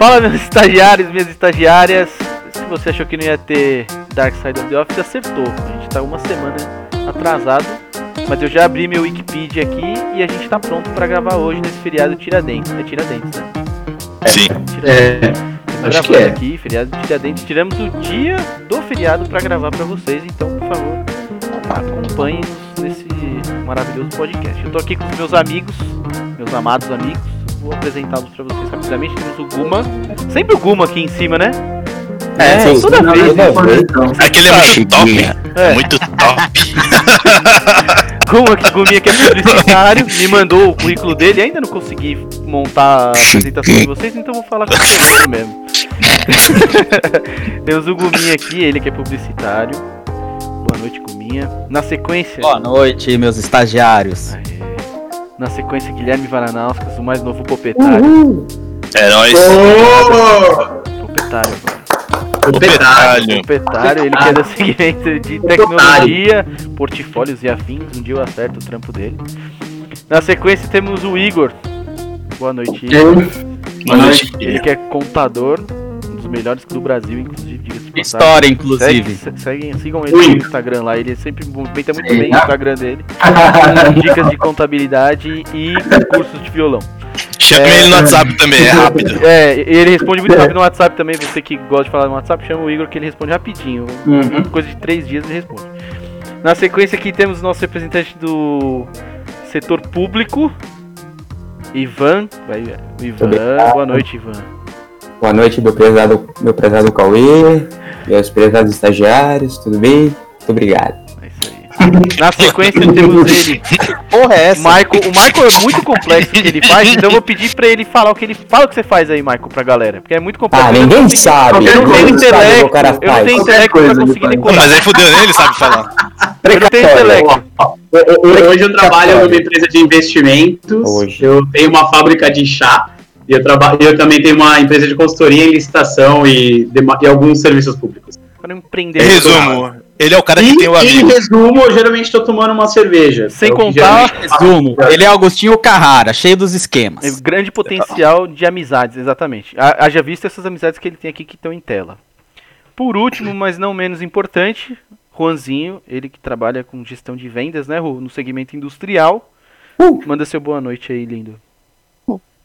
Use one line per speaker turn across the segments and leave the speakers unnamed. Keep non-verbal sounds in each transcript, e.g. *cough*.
Fala, meus estagiários, minhas estagiárias. Se você achou que não ia ter Dark Side of the Office, acertou. A gente tá uma semana atrasado, mas eu já abri meu Wikipedia aqui e a gente tá pronto pra gravar hoje nesse feriado Tiradentes. É Tiradentes, né?
Sim.
Tiradentes.
É, acho que é.
aqui, feriado de Tiradentes. Tiramos o dia do feriado pra gravar pra vocês, então, por favor, acompanhem-nos nesse maravilhoso podcast. Eu tô aqui com meus amigos, meus amados amigos. Vou apresentá-los pra vocês rapidamente. Temos o Guma. Sempre o Guma aqui em cima, né?
É, sim.
toda vez.
Aquele é muito top.
É.
Muito top. *laughs*
Guma, que Guminha que é publicitário, me mandou o currículo dele. Ainda não consegui montar a apresentação de vocês, então vou falar com vocês mesmo. *laughs* Temos o Guminha aqui, ele que é publicitário. Boa noite, Guminha. Na sequência.
Boa noite, meus estagiários.
Aê. Na sequência, Guilherme Varanauskas, o mais novo popetário.
É nóis.
Popetário agora.
Operário.
Popetário, ele que é do segmento de tecnologia, portfólios e afins. Um dia eu acerto o trampo dele. Na sequência, temos o Igor. Boa noite, Igor.
Boa noite.
Ele que é contador, melhores do Brasil, inclusive.
História, inclusive.
Segue- seguem, sigam ele no Instagram lá, ele sempre movimenta muito bem o Instagram dele. com dicas de contabilidade e cursos de violão.
Chame ele no WhatsApp também, é *laughs* rápido.
É, ele responde muito rápido no WhatsApp também. Você que gosta de falar no WhatsApp, chama o Igor que ele responde rapidinho.
Uhum.
Coisa de três dias ele responde. Na sequência aqui temos o nosso representante do setor público, Ivan. Vai, Ivan. Boa noite, Ivan.
Boa noite, meu prezado, meu prezado Cauê, meus prezados estagiários, tudo bem? Muito obrigado.
É isso aí. Na sequência temos ele,
Porra, é essa?
Michael. O Michael é muito complexo o que ele faz, então eu vou pedir pra ele falar o que ele fala o que você faz aí, Michael, pra galera. Porque é muito complexo.
Ah,
Eu
ninguém
consigo-
sabe,
Eu não tenho intelecto,
o cara
eu não tenho intelecto pra conseguir decorar.
mas aí fudeu ele, sabe falar.
Eu não tenho intelecto.
Hoje eu trabalho numa empresa de investimentos.
Hoje.
Eu tenho uma fábrica de chá. E eu, traba- eu também tenho uma empresa de consultoria em licitação e, e alguns serviços públicos.
Para empreender.
Em resumo, ele é o cara que
E,
tem o
em
amigo.
resumo, eu geralmente estou tomando uma cerveja.
Sem
É que
contar-
Resumo, ele é Agostinho Carrara, cheio dos esquemas.
É grande potencial de amizades, exatamente. Ha- Haja visto essas amizades que ele tem aqui que estão em tela. Por último, mas não menos importante, Juanzinho, ele que trabalha com gestão de vendas, né, Ru, no segmento industrial.
Uh.
Manda seu boa noite aí, lindo.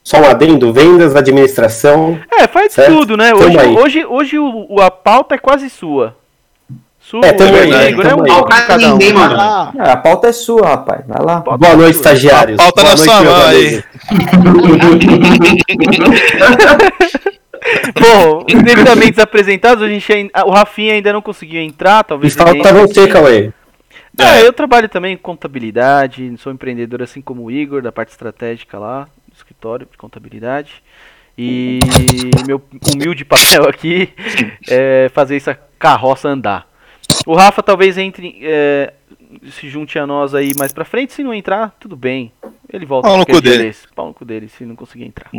Só um adendo, vendas, administração.
É, faz
Certo.
tudo, né? Hoje, hoje, hoje o, a pauta é quase sua. Sua,
É, tamo
aí,
Igor, é um de cada um.
Ninguém, mano.
Ah,
a pauta é sua, rapaz. Vai lá.
Boa
é
noite, estagiários.
Pauta
Boa
na
noite,
sua mão aí. *laughs*
Bom, devidamente desapresentados, a gente o Rafinha ainda não conseguiu entrar, talvez
falta você, Cauê.
É, eu trabalho também com contabilidade, sou empreendedor assim como o Igor, da parte estratégica lá, do escritório de contabilidade. E meu humilde *laughs* papel aqui é fazer essa carroça andar. O Rafa talvez entre, é, se junte a nós aí mais pra frente, se não entrar, tudo bem. Ele volta
Pau no cu dele.
desse. Pau no cu dele, se não conseguir entrar.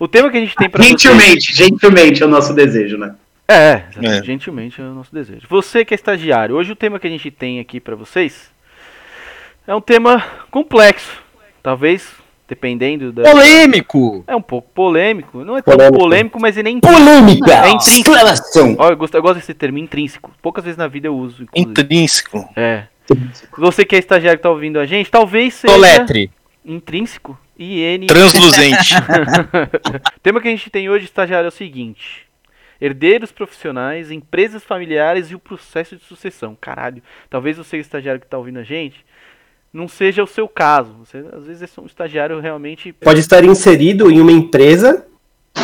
O tema que a gente tem pra vocês...
Gentilmente, gentilmente é o nosso desejo, né?
É, exatamente,
É.
gentilmente é o nosso desejo. Você que é estagiário, hoje o tema que a gente tem aqui pra vocês é um tema complexo. Talvez, dependendo da.
polêmico!
É um pouco polêmico. Não é tão
Polêmico.
polêmico, mas ele é int-
Polêmica!
É intrínseco.
Exclamação!
Ó, eu, gosto, eu gosto desse termo intrínseco. Poucas vezes na vida eu uso. inclusive.
Intrínseco.
É. Você que é estagiário que tá ouvindo a gente, talvez seja
Soletre.
intrínseco. IN.
Transluzente.
O *laughs* tema que a gente tem hoje, estagiário, é o seguinte: herdeiros profissionais, empresas familiares e o processo de sucessão. Caralho, talvez você, estagiário que está ouvindo a gente, não seja o seu caso. Você, às vezes, é um estagiário realmente.
Pode estar inserido em uma empresa,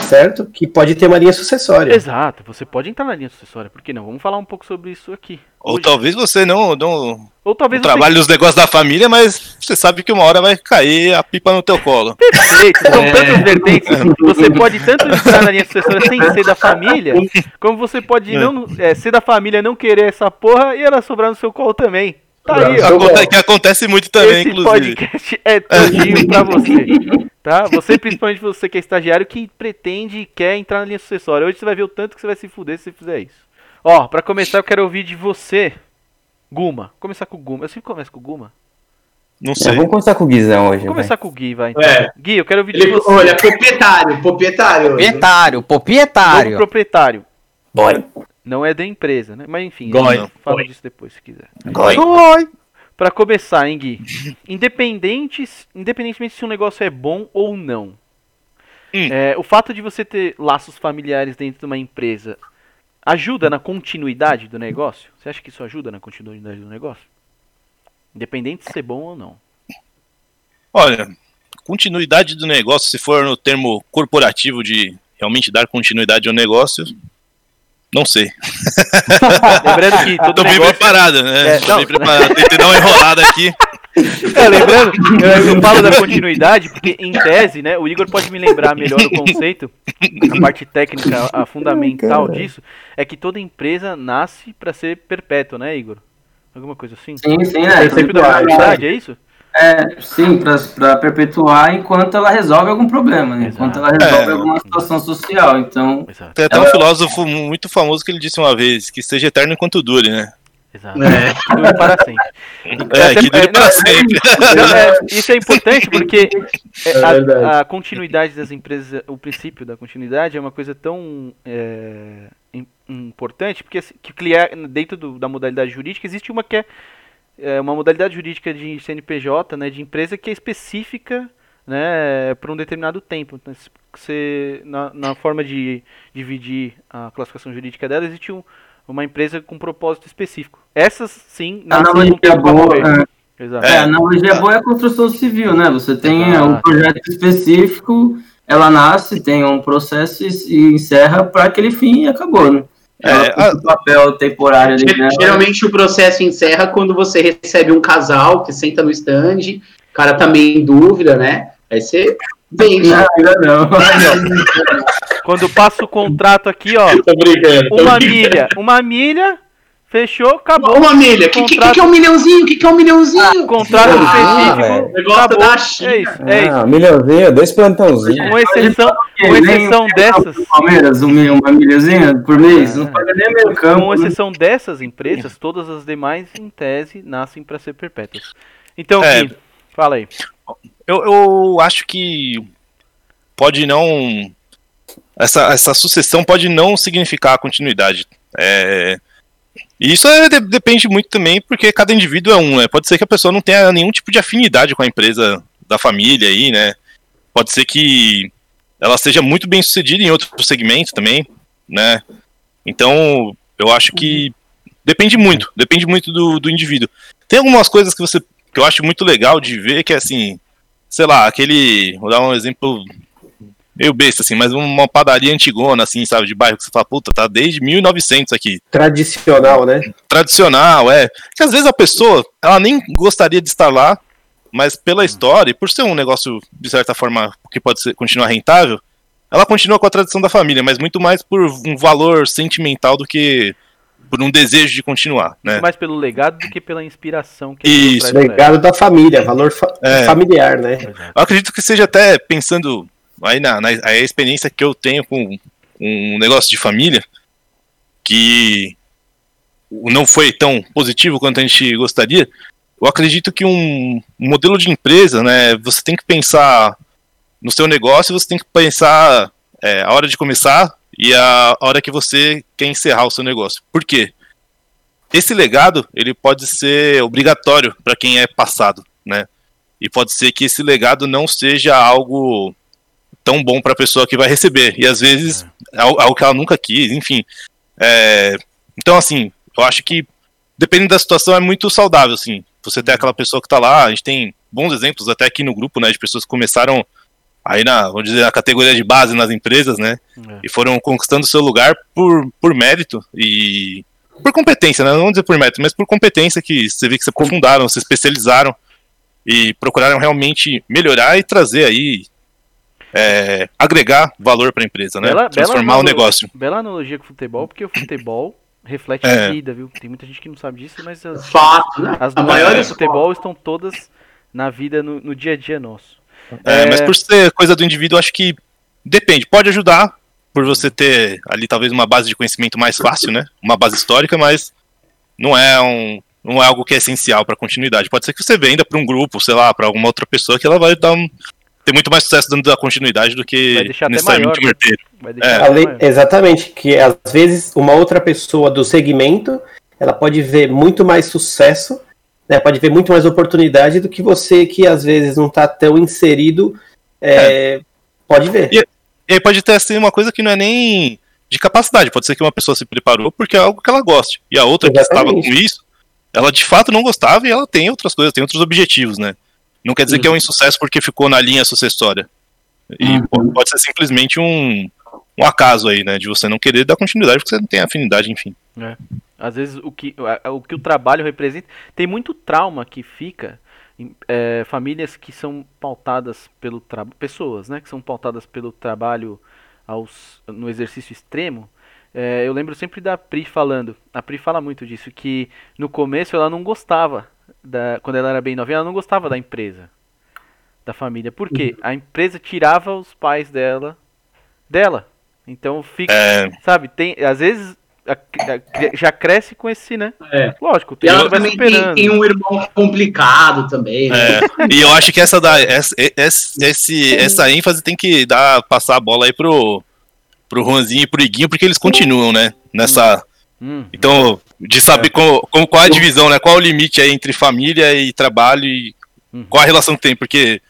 certo? Que pode ter uma linha sucessória.
Exato, você pode entrar na linha sucessória, por que não? Vamos falar um pouco sobre isso aqui.
Ou
Hoje.
talvez você não, não,
Ou talvez
não trabalhe nos negócios da família, mas você sabe que uma hora vai cair a pipa no teu colo.
Perfeito, são
É.
tantas vertentes. Você pode tanto entrar na linha sucessória sem ser da família, como você pode
É.
não é, ser da família, não querer essa porra e ela sobrar no seu colo também. Tá aí, ó.
Aconte- que acontece muito também,
Esse
inclusive.
podcast é *laughs* todinho pra você. Tá? Você, principalmente você que é estagiário, que pretende e quer entrar na linha sucessória. Hoje você vai ver o tanto que você vai se fuder se você fizer isso. Ó, pra começar eu quero ouvir de você, Guma. Vou começar com o Guma. Eu sempre começo com o Guma.
Não
É,
sei.
vamos começar com o Guizão hoje.
Vamos começar com o Gui, vai. Então.
É.
Gui, eu quero ouvir de
Ele,
você.
olha, proprietário, proprietário.
Proprietário, proprietário.
proprietário.
Boy.
Não é da empresa, né? Mas enfim,
Goi.
fala disso depois se quiser.
Boy.
Oi.
Pra começar, hein, Gui? *laughs* Independentes, independentemente se um negócio é bom ou não.
Hum.
é, o fato de você ter laços familiares dentro de uma empresa ajuda na continuidade do negócio? Você acha que isso ajuda na continuidade do negócio? Independente de ser bom ou não.
Olha, continuidade do negócio, se for no termo corporativo de realmente dar continuidade ao negócio, não sei. *laughs*
Lembrando que todo
Tô bem
negócio.
preparado, né?
É,
Tô
não.
bem preparado. Tentei dar uma enrolada aqui.
É, lembrando, eu, eu falo da continuidade porque, em tese, né, o Igor pode me lembrar melhor o conceito, a parte técnica, a fundamental disso, é que toda empresa nasce para ser perpétua, né, Igor? Alguma coisa assim?
Sim, sim,
O
né?
princípio da continuidade, é isso?
É, sim, para perpetuar enquanto ela resolve algum problema, né? Enquanto ela resolve
É.
alguma situação social. Então,
Exato,
Tem até um filósofo muito famoso que ele disse uma vez que seja eterno enquanto dure, né?
exato. Que dure para sempre.
É, que dure
é, não,
sempre.
É, isso é importante porque *laughs* é,
É verdade.
a, a continuidade das empresas, o princípio da continuidade é uma coisa tão é, im- importante porque assim, que dentro do- da modalidade jurídica existe uma que é, é, uma modalidade jurídica de CNPJ, né, de empresa que é específica né, para um determinado tempo. Então, se você, na, na forma de dividir a classificação jurídica dela, existe um- uma empresa com propósito específico. Essas sim nascem com
boa. É,
Exato.
é, a analogia boa é a construção civil, né? Você tem é, um
Exato.
projeto específico, ela nasce, tem um processo e, e encerra para aquele fim e acabou, né?
É, a-
cumpre o papel temporário ali, né?
Geralmente o processo encerra quando você recebe um casal que senta no stand, o cara tá meio em dúvida, né? Aí você vende.
Não, *laughs* ainda não.
Quando passa o contrato aqui, ó,
Tô brincando. tô
uma
brincando.
milha, uma milha, fechou, acabou.
Uma milha. O que, que, que, que é um milhãozinho? O que, que é um milhãozinho?
Contrato
Ah,
específico,
velho.
Negócio
acabou.
da China.
É isso, é isso.
Ah, milhãozinho, dois plantãozinhos.
Com exceção, com exceção dessas,
Palmeiras, um milhão, uma milhazinha por mês,
É.
não paga nem meio campo.
com
né?
exceção dessas empresas, todas as demais, em tese, nascem para ser perpétuas. Então,
É.
Gui, fala aí.
Eu, eu acho que pode não. Essa, essa sucessão pode não significar a continuidade. É, e isso é- de- depende muito também, porque cada indivíduo é um, né? Pode ser que a pessoa não tenha nenhum tipo de afinidade com a empresa da família aí, né? Pode ser que ela seja muito bem sucedida em outro segmento também, né? Então, eu acho que depende muito, depende muito do, do indivíduo. Tem algumas coisas que você que eu acho muito legal de ver, que é assim, sei lá, aquele. Vou dar um exemplo meio besta, assim, mas uma padaria antigona, assim, sabe, de bairro, que você fala, puta, tá desde 1900 aqui.
Tradicional, né?
Tradicional, é. Que às vezes a pessoa, ela nem gostaria de estar lá, mas pela história, e por ser um negócio, de certa forma, que pode ser, continuar rentável, ela continua com a tradição da família, mas muito mais por um valor sentimental do que por um desejo de continuar, né?
Mais pelo legado do que pela inspiração que
Isso.
Legado da família, valor fa-
É.
familiar, né?
Eu acredito que seja até pensando aí na, na a experiência que eu tenho com um negócio de família, que não foi tão positivo quanto a gente gostaria. Eu acredito que um modelo de empresa, né, você tem que pensar no seu negócio, você tem que pensar é, a hora de começar e a hora que você quer encerrar o seu negócio. Por quê? Esse legado ele pode ser obrigatório para quem é passado, né? E pode ser que esse legado não seja algo tão bom para a pessoa que vai receber. E às vezes é al- algo que ela nunca quis, enfim. É, Então, assim, eu acho que dependendo da situação é muito saudável, assim. Você ter aquela pessoa que tá lá, a gente tem bons exemplos até aqui no grupo, né, de pessoas que começaram aí na, vamos dizer, na categoria de base nas empresas, né,
É.
e foram conquistando seu lugar por, por mérito e por competência, né, não vamos dizer por mérito, mas por competência que você vê que se aprofundaram, se especializaram e procuraram realmente melhorar e trazer aí é, agregar valor para a empresa, né,
Bela-
transformar
bela
o negócio.
Bela analogia com o futebol, porque o futebol *coughs* reflete
É.
a vida, viu? Tem muita gente que não sabe disso, mas as,
Fato, né?
as
A
nuances
maior
do futebol estão todas na vida, no, no dia a dia nosso.
É,
É.
mas por ser coisa do indivíduo, acho que depende. Pode ajudar por você ter ali talvez uma base de conhecimento mais fácil, né? Uma base histórica, mas não é um não é algo que é essencial para continuidade. Pode ser que você venda para um grupo, sei lá, para alguma outra pessoa que ela vai dar um, ter muito mais sucesso dentro da continuidade do que necessariamente
maior,
um herdeiro.
Vai deixar
É.
exatamente, que às vezes uma outra pessoa do segmento ela pode ver muito mais sucesso, né, pode ver muito mais oportunidade do que você que às vezes não está tão inserido é, pode ver.
E- E aí pode ter assim uma coisa que não é nem de capacidade, pode ser que uma pessoa se preparou porque é algo que ela goste. E a outra que estava
Exatamente.
com isso, ela de fato não gostava e ela tem outras coisas, tem outros objetivos, né? Não quer dizer que é um insucesso porque ficou na linha sucessória. E
Uhum.
pode, ser simplesmente um, um acaso aí, né? De você não querer dar continuidade porque você não tem afinidade, enfim.
Às vezes o que, o que o trabalho representa. Tem muito trauma que fica em é, famílias que são pautadas pelo trabalho. Pessoas, né? Que são pautadas pelo trabalho aos, no exercício extremo. É, eu lembro sempre da Pri falando. A Pri fala muito disso, que no começo ela não gostava. Da, quando ela era bem novinha, ela não gostava da empresa. Da família. Por quê? A empresa tirava os pais dela. Dela. Então fica.
É,
Sabe, tem. Às vezes a- a- já cresce com esse, né?
É.
Lógico,
E
tem
ela também tem, tem um irmão complicado também. né?
é. E eu acho que essa, da, essa, esse, esse- essa ênfase tem que dar, passar a bola aí pro, pro Juanzinho e pro Iguinho, porque eles continuam, né? Nessa.
Hum,
Então, de saber qual, qual, qual é a divisão, né? Qual é o limite aí entre família e trabalho e
Uhum.
qual a relação que tem, porque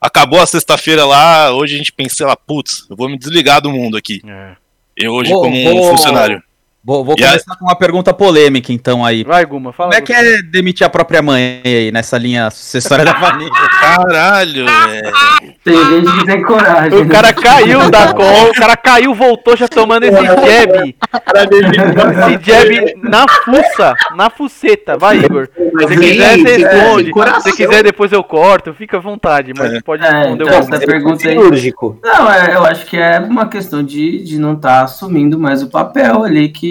acabou a sexta-feira lá, hoje a gente pensa, lá, putz, eu vou me desligar do mundo aqui.
é.
Eu hoje
Vou-
como um
vou-
funcionário.
Vou, vou
a-
começar com uma pergunta polêmica, então, aí.
Vai, Guma, fala.
Como é que é demitir a própria mãe aí, nessa linha sucessória da família? *laughs*
Caralho, velho.
Tem gente que tem coragem.
O cara caiu da *laughs* call, o cara caiu, voltou já tomando esse jab. Esse jab na fuça, na fuceta. Vai, Igor. Se quiser,
aí,
você responde.
coração.
Se quiser, depois eu corto. Fica à vontade, mas
É.
pode
É,
responder
então,
o
essa pergunta aí.
cirúrgico.
Não, é, eu acho que é uma questão de, de não estar assumindo mais o papel ali que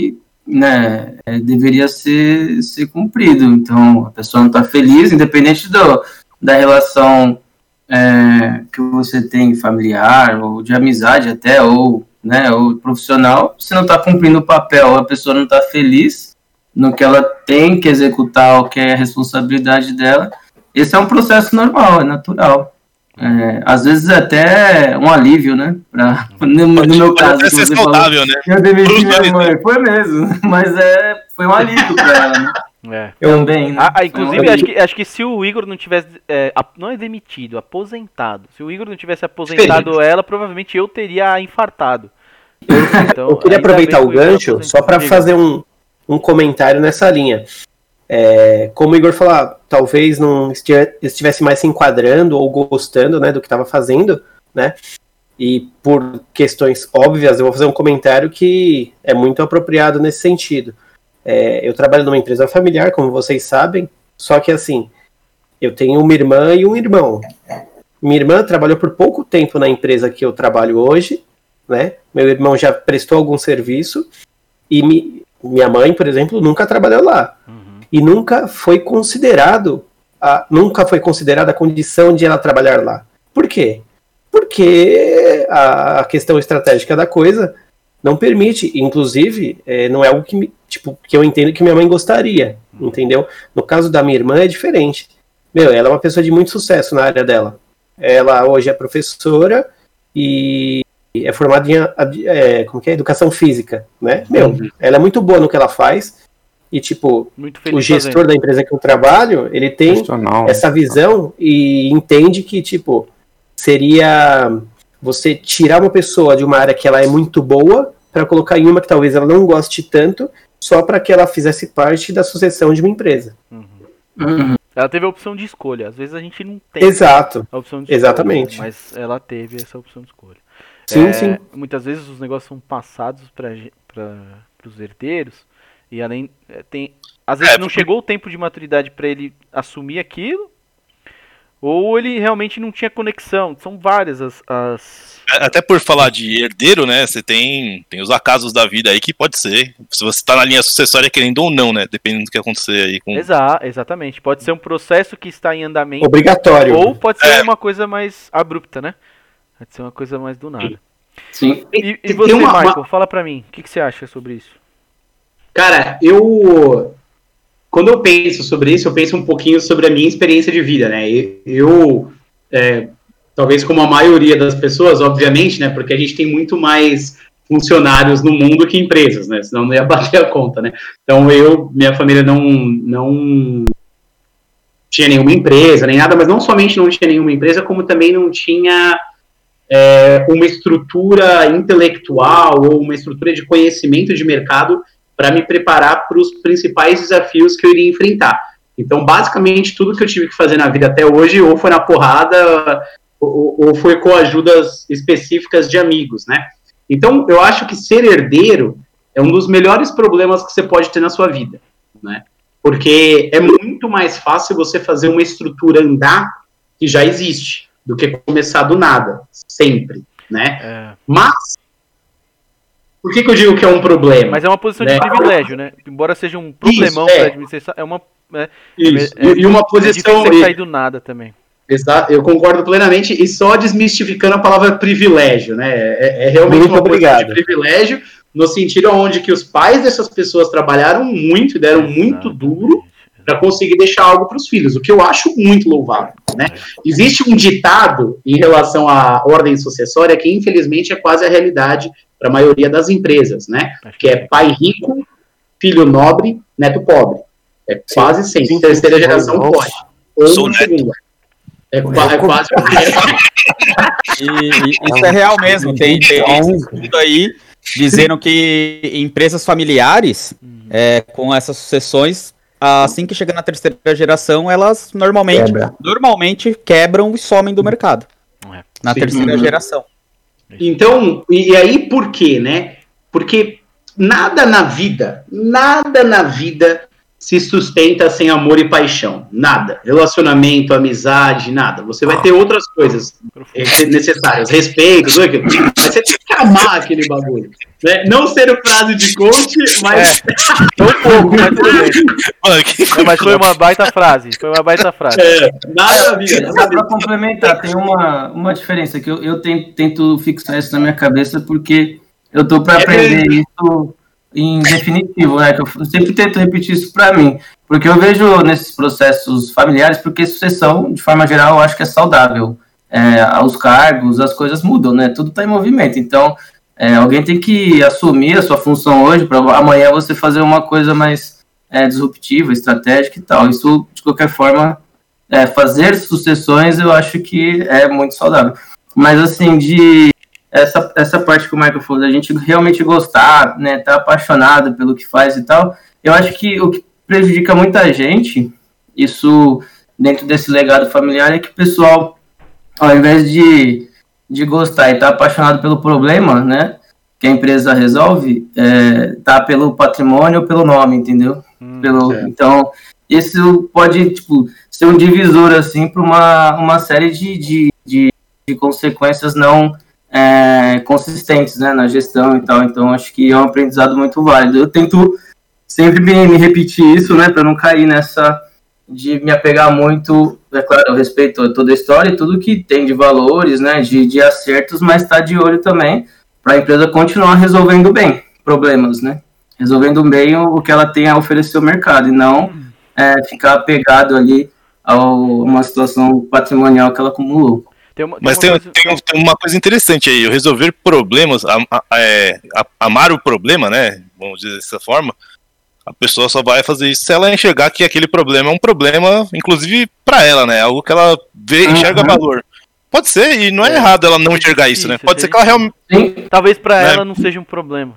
né, é, deveria ser, ser cumprido. Então, a pessoa não está feliz, independente do, da relação é, que você tem familiar, ou de amizade até, ou, né, ou profissional, você não está cumprindo o papel, a pessoa não está feliz no que ela tem que executar, o que é a responsabilidade dela. Esse é um processo normal, é natural. É, às vezes é até um alívio, né? Pra, *laughs* no, no meu
Pode
caso, que
ser
você falou,
saudável, né?
eu demiti minha
dois,
mãe. Foi mesmo, *laughs* mas é, foi um alívio pra ela, né?
É.
Também, né?
Ah, ah, inclusive,
um
acho que, acho que se o Igor não tivesse. é, não é demitido, aposentado. Se o Igor não tivesse aposentado ela, provavelmente eu teria infartado. Então,
Eu queria aproveitar o gancho só para fazer um, um comentário nessa linha. É, como o Igor falou, ah, talvez não estive- estivesse mais se enquadrando ou gostando né, do que estava fazendo, né? E por questões óbvias, eu vou fazer um comentário que é muito apropriado nesse sentido. É, eu trabalho numa empresa familiar, como vocês sabem, só que assim, eu tenho uma irmã e um irmão. Minha irmã trabalhou por pouco tempo na empresa que eu trabalho hoje, né? Meu irmão já prestou algum serviço e mi- minha mãe, por exemplo, nunca trabalhou lá
Uhum.
E nunca foi considerado a, nunca foi considerada a condição de ela trabalhar lá. Por quê? Porque a, a questão estratégica da coisa não permite, inclusive, é, não é algo que, me- tipo, que eu entendo que minha mãe gostaria, entendeu? No caso da minha irmã é diferente. Meu, ela é uma pessoa de muito sucesso na área dela. Ela hoje é professora e é formada em é, como que é? educação física, né? Meu, ela é muito boa no que ela faz e tipo
Muito feliz
o gestor
fazendo.
da empresa que eu trabalho, ele tem
Profissional.
essa visão e entende que, tipo, seria você tirar uma pessoa de uma área que ela é muito boa para colocar em uma que talvez ela não goste tanto, só para que ela fizesse parte da sucessão de uma empresa.
Uhum.
Ela teve a opção de escolha. Às vezes a gente não tem
Exato.
a opção de escolha.
Exatamente.
Mas ela teve essa opção de escolha.
Sim,
É,
sim.
Muitas vezes os negócios são passados para os herdeiros e além é, tem às vezes
É,
não
porque-
chegou o tempo de maturidade para ele assumir aquilo ou ele realmente não tinha conexão. São várias as, as...
Até por falar de herdeiro, né? Você tem, tem os acasos da vida aí que pode ser. Se você tá na linha sucessória querendo ou não, né? Dependendo do que acontecer aí com.
Exa exatamente. Pode ser um processo que está em andamento
Obrigatório.
ou pode ser
É.
uma coisa mais abrupta, né? Pode ser uma coisa mais do nada.
Sim.
E, e você,
uma- uma-
Michael, fala pra mim, o que, que você acha sobre isso?
Cara, eu quando eu penso sobre isso, eu penso um pouquinho sobre a minha experiência de vida, né? Eu, é, talvez como a maioria das pessoas, obviamente, né? Porque a gente tem muito mais funcionários no mundo que empresas, né? Senão não ia *laughs* bater a conta, né? Então eu, minha família não, não tinha nenhuma empresa, nem nada, mas não somente não tinha nenhuma empresa, como também não tinha é, uma estrutura intelectual ou uma estrutura de conhecimento de mercado para me preparar para os principais desafios que eu iria enfrentar. Então, basicamente, tudo que eu tive que fazer na vida até hoje, ou foi na porrada, ou, ou foi com ajudas específicas de amigos, né? Então, eu acho que ser herdeiro é um dos melhores problemas que você pode ter na sua vida, né? Porque é muito mais fácil você fazer uma estrutura andar que já existe, do que começar do nada, sempre, né?
É,
Mas, por que, que eu digo que é um problema?
mas é uma posição
Né?
de privilégio, né? Embora seja um problemão
é.
pra administração, é uma. É,
Isso,
é-
e, e uma
é
posição... e-
cair do nada também.
Exato, eu concordo plenamente, e só desmistificando a palavra privilégio, né? É, é realmente
Muito
uma posição
obrigado.
de privilégio, no sentido onde que os pais dessas pessoas trabalharam muito e deram muito duro para conseguir deixar algo para os filhos, o que eu acho muito louvável, né? Existe um ditado em relação à ordem sucessória que infelizmente é quase a realidade para a maioria das empresas, né? Que é pai rico, filho nobre, neto pobre. É quase sempre.
sim,
Terceira
sim.
geração
Nossa.
pode. Ou
Sou
segunda. É, é quase *laughs*
E, e isso é real mesmo. Tem, tem estudo aí dizendo que empresas familiares, é, com essas sucessões, assim que chega na terceira geração, elas normalmente,
Quebra.
normalmente quebram e somem do mercado.
É.
Na
Sim.
terceira
Uhum.
geração.
Então, e, aí por quê, né? Porque nada na vida, nada na vida se sustenta sem amor e paixão. Nada. Relacionamento, amizade, nada. Você vai ter outras coisas necessárias, respeito, tudo aquilo. Mas você tem amar aquele bagulho. Né? Não ser frase de coach, mas
Foi um pouco, mas tudo bem.
Mano, que
É, mas foi uma baita frase. Foi uma baita frase.
é, nada.
Só
sabe?
para complementar, tem uma, uma diferença que eu, eu tento, tento fixar isso na minha cabeça porque eu tô para
É
aprender isso em definitivo, né? Que eu sempre tento repetir isso para mim, porque eu vejo nesses processos familiares, porque sucessão, de forma geral, eu acho que é saudável. É, os cargos, as coisas mudam, né? Tudo está em movimento. Então, é, alguém tem que assumir a sua função hoje para amanhã você fazer uma coisa mais é, disruptiva, estratégica e tal. Isso, de qualquer forma, é, fazer sucessões eu acho que é muito saudável. Mas assim, de essa, essa parte que o Michael falou, da gente realmente gostar, né, tá apaixonado pelo que faz e tal, eu acho que o que prejudica muita gente, isso dentro desse legado familiar, é que o pessoal, ao invés de, de gostar e estar apaixonado pelo problema, né, que a empresa resolve, é, tá pelo patrimônio ou pelo nome, entendeu?
Hum,
Pelo,
certo.
então, isso pode, tipo, ser um divisor, assim, para uma, uma série de, de, de, de consequências não é, consistentes, né, na gestão e tal. Então, acho que é um aprendizado muito válido. Eu tento sempre me, me repetir isso, né, para não cair nessa de me apegar muito, é claro, eu respeito toda a história e tudo que tem de valores, né, de, de acertos, mas tá de olho também para a empresa continuar resolvendo bem problemas, né, resolvendo bem o, o que ela tem a oferecer ao mercado e não é, ficar apegado ali a uma situação patrimonial que ela acumulou.
Tem uma, tem
Mas tem,
coisa-
tem- tem uma coisa interessante aí, resolver problemas, a- a- é, a- amar o problema, né? Vamos dizer dessa forma, a pessoa só vai fazer isso se ela enxergar que aquele problema é um problema, inclusive pra ela, né? Algo que ela vê, enxerga
Uhum.
valor. Pode ser, e não é,
É.
errado ela não enxergar isso, né? Pode ser que ela realmente.
Sim,
Talvez pra
Né?
ela não seja um problema.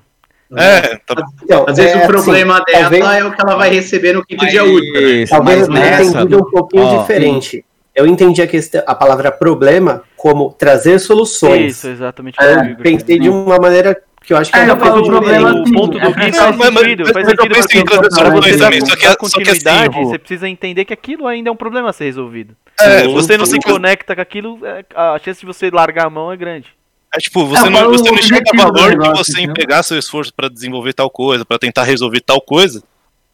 É, tá-
Então,
Às vezes
é,
o problema
assim,
dela
talvez-
é o que ela vai receber no quinto dia útil. né?
Talvez
mas
eu tenha
nessa,
entendido um pouquinho
ó,
diferente. Eu entendi a, questão, a palavra problema como trazer soluções.
Isso, exatamente.
Eu
o que o Igor
pensei de uma maneira que eu acho que
É,
é,
eu
um pouco
falo problema assim,
O ponto do
é,
Gui
é,
faz
mas- mas-
sentido,
mas
faz
eu
sentido
pensei
porque
em também, só que- que assim,
continuidade,
o-
você precisa entender que aquilo ainda é um problema a ser resolvido.
é,
Sim,
você não
Se conecta com aquilo, é, a chance de você largar a mão é grande.
É tipo, você
É,
não,
o
você não enxerga valor de
negócio,
você
entendeu?
empregar seu esforço pra desenvolver tal coisa, pra tentar resolver tal coisa.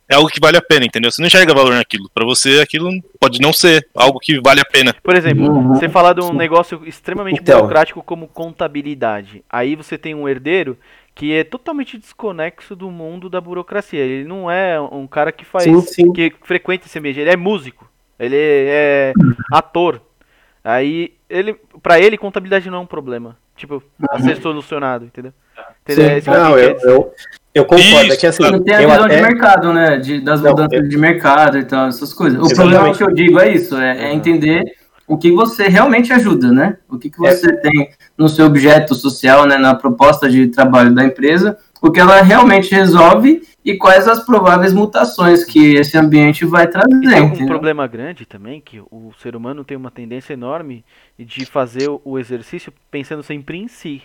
É algo que vale a pena, entendeu? Você não enxerga valor naquilo. Pra você, aquilo pode não ser algo que vale a pena.
Por exemplo,
Uhum.
você falar de um negócio extremamente
Então.
burocrático como contabilidade. Aí você tem um herdeiro que é totalmente desconexo do mundo da burocracia. Ele não é um cara que faz
Sim, sim.
que frequenta esse ambiente, ele é músico, ele é ator. Aí ele para ele contabilidade não é um problema, tipo, a ser solucionado, entendeu? Entendeu? É isso que
Não, eu, eu, eu concordo.
Isso,
é que assim,
Não tem a visão
até-
de mercado, né? De, das
Não,
mudanças
eu-
de mercado e tal, essas coisas. O
Exatamente.
problema que eu digo é isso, é, é entender o que você realmente ajuda, né? O que, que
É.
você tem no seu objeto social, né? Na proposta de trabalho da empresa, o que ela realmente resolve e quais as prováveis mutações que esse ambiente vai trazer.
E tem um problema grande também, que o ser humano tem uma tendência enorme de fazer o exercício pensando sempre em si,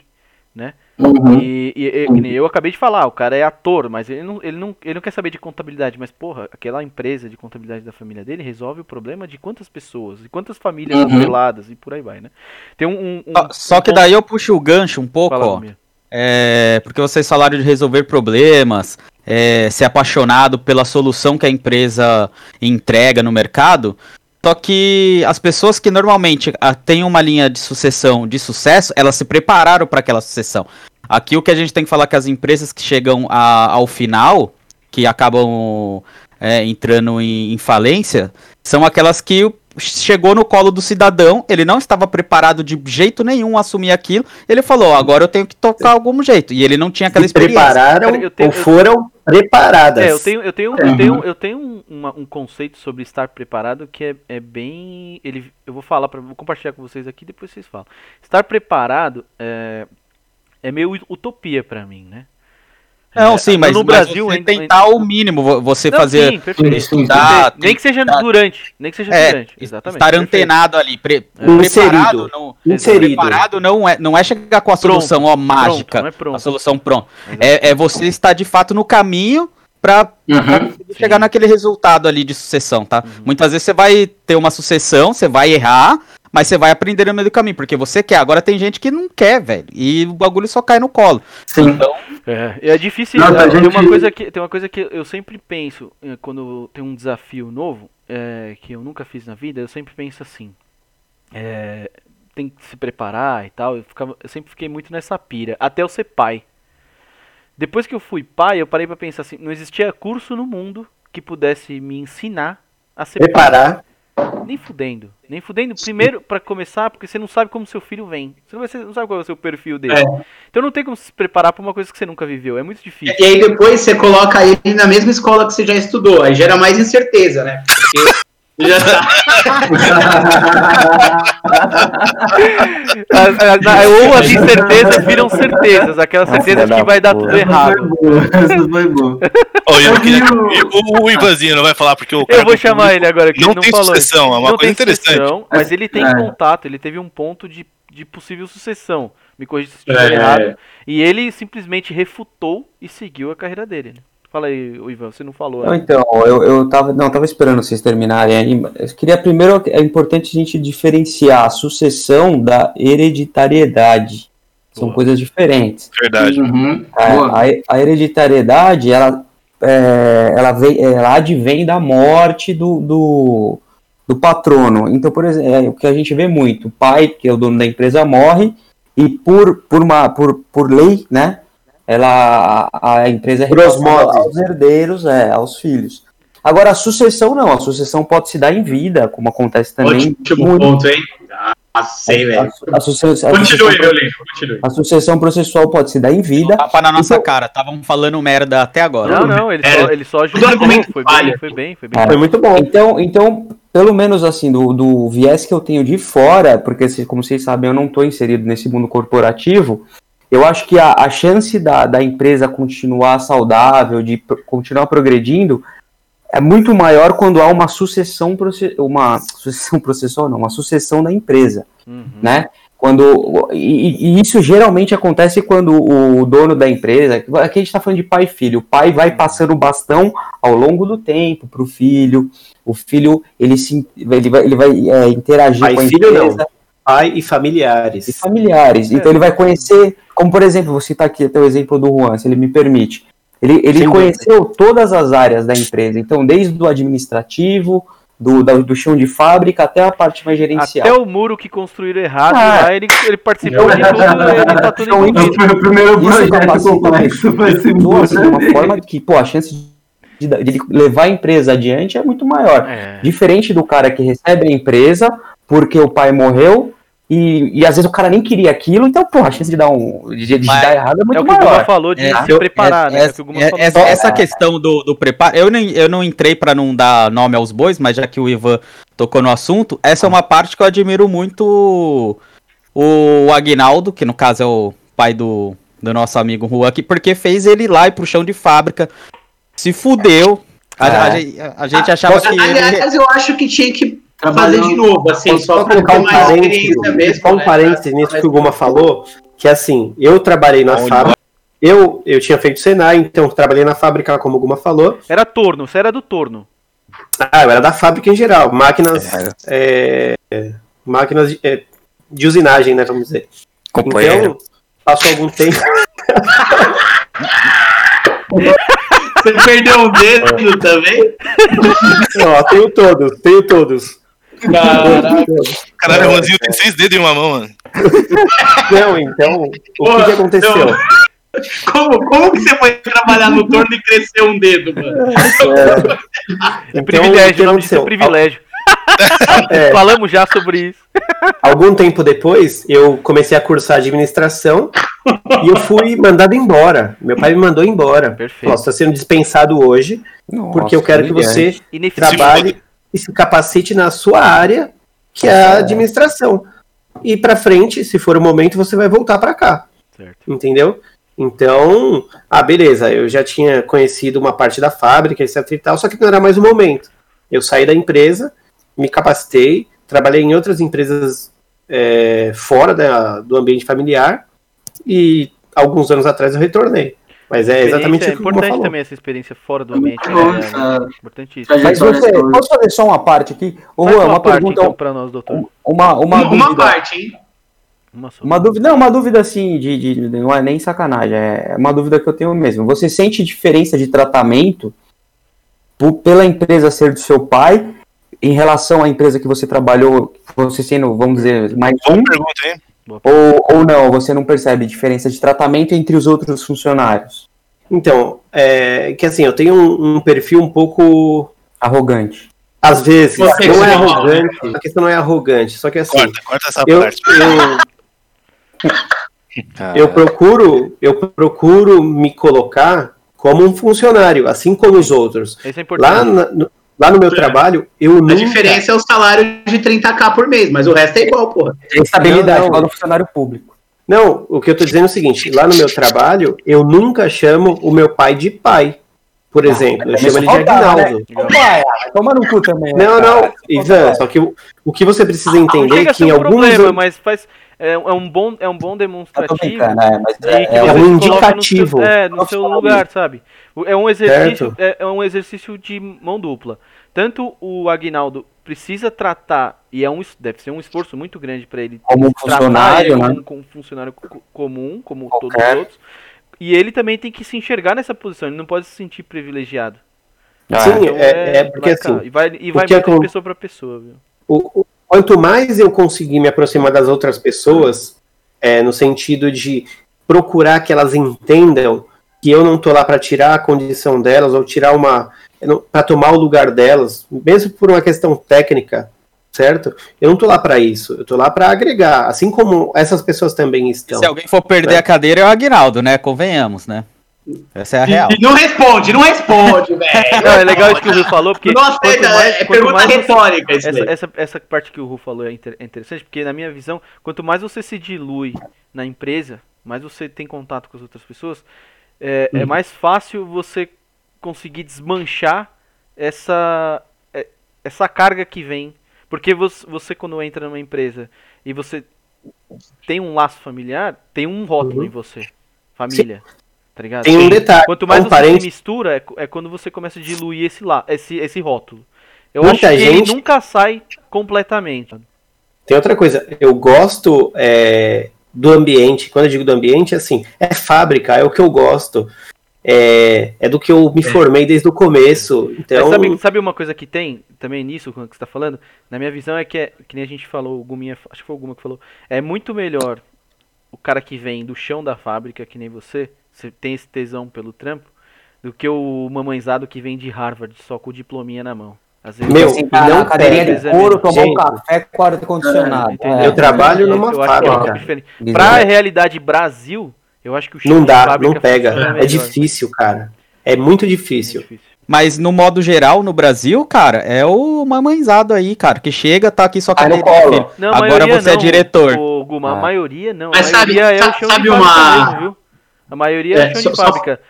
né?
Uhum.
E, e- e- nem eu acabei de falar, o cara é ator, mas ele não, ele, não, ele não quer saber de contabilidade, mas porra, aquela empresa de contabilidade da família dele resolve o problema de quantas pessoas, e quantas famílias
Uhum.
e por aí vai, né? Tem um... um- um-
Só, só
um
que
ponto-
daí eu puxo o gancho um pouco,
Fala,
ó. É, porque vocês falaram de resolver problemas, é, ser apaixonado pela solução que a empresa entrega no mercado. Só que as pessoas que normalmente ah, têm uma linha de sucessão de sucesso, elas se prepararam para aquela sucessão. Aqui o que a gente tem que falar é que as empresas que chegam a- ao final, que acabam é, entrando em, em falência, são aquelas que o- chegou no colo do cidadão, ele não estava preparado de jeito nenhum a assumir aquilo, ele falou, "Ó, agora eu tenho que tocar algum jeito, e ele não tinha aquela experiência.
prepararam
tenho-
ou foram preparadas.
É, eu tenho, eu tenho, eu tenho, eu tenho um, uma- um conceito sobre estar preparado que é, é bem. Ele, eu vou falar para vou compartilhar com vocês aqui, depois vocês falam. Estar preparado é, é meio utopia pra mim, né?
Não,
É,
sim, mas,
no
mas
Brasil
você
ainda-
tentar o mínimo, vo- você
Não,
fazer
sim, perfeito.
estudar,
nem que seja
tentar-
durante, nem que seja
É,
durante, exatamente.
estar
perfeito.
antenado ali, pre-
Inserido.
preparado, não,
Inserido.
preparado não é, não é chegar com a
Pronto,
solução ó, mágica,
é pronto.
a solução pronta. É, é você estar de fato no caminho pra
Uhum.
chegar naquele resultado ali de sucessão, tá?
Uhum.
Muitas vezes você vai ter uma sucessão, você vai errar, mas você vai aprender no meio do caminho, porque você quer. Agora tem gente que não quer, velho, e o bagulho só cai no colo.
Sim.
Então,
É, é difícil.
Não, a
tem,
gente-
uma coisa que, tem uma coisa que eu sempre penso eh, quando tem um desafio novo eh, que eu nunca fiz na vida. Eu sempre penso assim: eh, tem que se preparar e tal. Eu, ficava, eu sempre fiquei muito nessa pira, até eu ser pai. Depois que eu fui pai, eu parei pra pensar assim: não existia curso no mundo que pudesse me ensinar a ser pai. Nem fudendo. Nem fudendo. Primeiro, pra começar, porque você não sabe como seu filho vem. Você não, ser- não sabe qual é o seu perfil dele.
É.
Então não tem como se preparar pra uma coisa que você nunca viveu. É muito difícil.
E aí depois você coloca ele na mesma escola que você já estudou, aí gera mais incerteza, né? Porque já tá. *laughs*
As- as- as- ou as incertezas viram certezas. Aquelas certezas que vai dar tudo errado.
Essa foi boa.
Eu queria o, o Ivanzinho não vai falar porque o
Eu vou chamar
público
ele agora, que
não
ele não
tem
falou.
sucessão, é uma
não
coisa
tem
interessante.
sucessão, mas ele tem
É.
contato, ele teve um ponto de, de possível sucessão. Me corrija se estiver
É.
errado. E ele simplesmente refutou e seguiu a carreira dele. né? Fala aí, Ivan, você não falou.
Não,
né?
então, eu, eu tava, não, tava esperando vocês terminarem aí. Eu queria primeiro, é importante a gente diferenciar a sucessão da hereditariedade. São
Boa.
coisas diferentes.
Verdade.
Uhum.
A,
Boa.
a- a hereditariedade, ela, é, ela, vem, ela advém da morte do, do, do patrono. Então, por exemplo, é, o que a gente vê muito, o pai, que é o dono da empresa, morre e por, por, uma, por, por lei, né, ela, a, a empresa é aos herdeiros, é, aos filhos. Agora, a sucessão não, a sucessão pode se dar em vida, como acontece também.
Ótimo
muito.
ponto, hein? Ah, sei, velho.
A, a sucessão, a
Continue,
sucessão-
meu livro, continue.
a sucessão processual pode se dar em vida.
tapa na nossa
Então-
cara, estavam falando merda até agora.
Não, não, ele
É.
só, ele só ajudou. Foi foi bem, foi bem.
É.
Foi muito bom.
Então, então, pelo menos assim, do, do viés que eu tenho de fora, porque como vocês sabem, eu não estou inserido nesse mundo corporativo, eu acho que a, a chance da, da empresa continuar saudável, de pro- continuar progredindo, é muito maior quando há uma sucessão, uma sucessão *laughs* processual, não, uma sucessão da empresa,
Uhum.
né? Quando, e, e isso geralmente acontece quando o dono da empresa, aqui a gente está falando de pai e filho, o pai vai passando o bastão ao longo do tempo para o filho, o filho ele, se, ele vai, ele vai é, interagir
Pai
com a
filho, não.
empresa
Pai e familiares.
e familiares.
É.
Então ele vai conhecer, como por exemplo, vou citar aqui até o exemplo do Juan, se ele me permite. Ele, ele conheceu todas as áreas da empresa, então desde o administrativo, do, da- do chão de fábrica até a parte mais gerencial.
Até o muro que construíram errado,
Ah.
lá ele, ele participou de *laughs* tudo, ele tá tudo
Então,
envolvido.
Foi o primeiro
Isso
complexo vai ser
assim, de uma
muito.
forma que, pô, a chance de, de ele levar a empresa adiante é muito maior.
É.
Diferente do cara que recebe a empresa porque o pai morreu e, e às vezes o cara nem queria aquilo, então, pô, a chance de dar, um, de, de dar errado é
É
muito
o que o Guma
maior.
falou de
É,
se
eu-
preparar, né? É que o Guma
é-
falou.
essa- essa questão do, do preparo, eu, nem, eu não entrei pra não dar nome aos bois, mas já que o Ivan tocou no assunto, essa é uma parte que eu admiro muito o, o Agnaldo, que no caso é o pai do, do nosso amigo Juan, aqui, porque fez ele ir lá e pro chão de fábrica, se fudeu. A, a
É.
gente- a gente achava que ele,
Aliás, eu acho que tinha que fazer de novo, assim, só
só
pra
colocar
ter
um
mais
parênteses,
experiência mesmo.
só um
né?
parênteses nisso que o Guma falou, que assim, eu trabalhei na
Onde?
fábrica, eu, eu tinha feito Senai, então trabalhei na fábrica, como o Guma falou.
Era torno, você era do torno.
Ah, eu era da fábrica em geral, máquinas, é, máquinas de, é, de usinagem, né, vamos dizer. Então, passou algum tempo, *laughs*
Você perdeu um dedo também?
ó, tenho todos, tenho todos.
Caraca.
Caralho, o Juanzinho tem seis dedos em uma mão, mano.
Não, então, o que,
Porra,
que aconteceu?
não. Como, como que você foi trabalhar no torno e cresceu um dedo, mano?
É
Então,
privilégio,
o que
nome disso é privilégio. *laughs*
É,
Falamos já sobre isso.
Algum tempo depois, eu comecei a cursar administração e eu fui mandado embora. Meu pai me mandou embora.
Perfeito.
Nossa, está sendo dispensado hoje, porque eu quero que você
Ineficiente.
trabalhe e se capacite na sua área, que é a administração. E para frente, se for o momento, você vai voltar para cá,
Certo.
entendeu? Então, ah, beleza, eu já tinha conhecido uma parte da fábrica, etc e tal, só que não era mais o momento. Eu saí da empresa, me capacitei, trabalhei em outras empresas é, fora da- do ambiente familiar e alguns anos atrás eu retornei. Mas é exatamente
é
que o Guma
importante também essa experiência fora do ambiente.
Bom,
né?
essa
Importantíssimo.
Mas você, posso fazer só uma parte aqui? Ô, Juan,
uma
uma
parte,
pergunta,
então, pra nós, doutor.
uma, uma,
Uma, uma
dúvida.
parte, hein?
Uma só.
Uma dúvida, não, uma dúvida assim, de, de- não é nem sacanagem, é uma dúvida que eu tenho mesmo. Você sente diferença de tratamento por- pela empresa ser do seu pai em relação à empresa que você trabalhou, você sendo, vamos dizer, mais um,
Boa pergunta, hein?
Ou, ou não, você não percebe diferença de tratamento entre os outros funcionários?
Então, é que assim, eu tenho um, um perfil um pouco.
Arrogante.
Às vezes,
Você
não é arrogante. A questão não é arrogante, só que assim,
Corta, corta essa
eu,
parte.
eu, eu procuro, eu procuro me colocar como um funcionário, assim como os outros.
Esse é importante.
Lá, na- no, lá no meu trabalho, eu
A
nunca.
diferença é o salário de 30k por mês, mas o resto é igual, porra.
Estabilidade,
Não, não.
igual do funcionário público.
Não, o que eu tô dizendo é o seguinte: lá no meu trabalho, eu nunca chamo o meu pai de pai. Por exemplo, eu chamo ele de
né? Ô, pai, ah, toma no cu também. né,
Não,
cara?
não, Ivan, só que o, o que você precisa
Não
entender
chega
é
a
que em
um
alguns
problema, mas faz, é, é um bom, é um bom
tô
demonstrativo.
é, é, é
um indicativo.
No seu, é, no seu lugar, sabe? É um exercício, é, é um exercício de mão dupla. Tanto o Agnaldo precisa tratar e é um deve ser um esforço muito grande para ele
Como um funcionário, né?
como, um funcionário co- comum, como todos
Qualquer.
os outros. E ele também tem que se enxergar nessa posição. Ele não pode se sentir privilegiado.
Sim,
Então,
é, é porque assim,
E vai, e vai muito de
acon-
pessoa para pessoa, viu?
o- o- quanto mais eu conseguir me aproximar das outras pessoas, é, no sentido de procurar que elas entendam que eu não tô lá para tirar a condição delas ou tirar uma para tomar o lugar delas, mesmo por uma questão técnica, certo? Eu não tô lá para isso, eu tô lá para agregar, assim como essas pessoas também estão.
se alguém for perder
né?
a cadeira é o Aguinaldo, né? Convenhamos, né? Essa é a real.
E não responde, não responde, *laughs* velho.
Não, é legal isso que o Ru falou, porque
Nossa,
quanto
é,
mais,
é pergunta
mais
retórica isso
essa, essa, essa parte que o Ru falou é, inter- é interessante, porque na minha visão, quanto mais você se dilui na empresa, mais você tem contato com as outras pessoas, é, é mais fácil você conseguir desmanchar essa, é- essa carga que vem. Porque você, você quando entra numa empresa e você tem um laço familiar, tem um rótulo
Uhum.
em você. Família. Tá ligado?
Tem um detalhe,
Quanto mais
um
você se
parênteses-
mistura, é, é quando você começa a diluir esse, lá, esse, esse rótulo. Eu
Muita
acho que
gente-
ele nunca sai completamente.
Tem outra coisa, eu gosto é, do ambiente. Quando eu digo do ambiente, assim, é fábrica, é o que eu gosto. é, é do que eu me formei desde o começo. Então,
sabe, sabe uma coisa que tem também nisso que você tá falando? Na minha visão é que é, que nem a gente falou, o Guminha, acho que foi o Guma que falou, é muito melhor o cara que vem do chão da fábrica, que nem você, você tem esse tesão pelo trampo, do que o mamãezado que vem de Harvard só com o diplominha na mão. Às vezes
Meu,
Assim,
não
na cadeirinha
pega.
de couro, tomar um café com ar-condicionado.
Entendeu?
É,
Eu trabalho numa
eu é
fábrica.
diferente.
Bizarro.
Pra realidade Brasil, eu acho que o chão
não
de
dá,
fábrica
não pega. É difícil, cara. É muito
É
difícil.
difícil.
Mas no modo geral, no Brasil, cara, é o mamãezado aí, cara, que chega, tá aqui só cadeirinha,
colo.
filho.
Não, a
Agora você é
não,
diretor.
ô, Guma, a
Ah.
maioria não.
Mas
a
sabe-
maioria é o
sabe-
chão
sabe
de fábrica
uma-
mesmo, viu? A maioria é,
É,
chão
só-
de
só-
fábrica. Pe-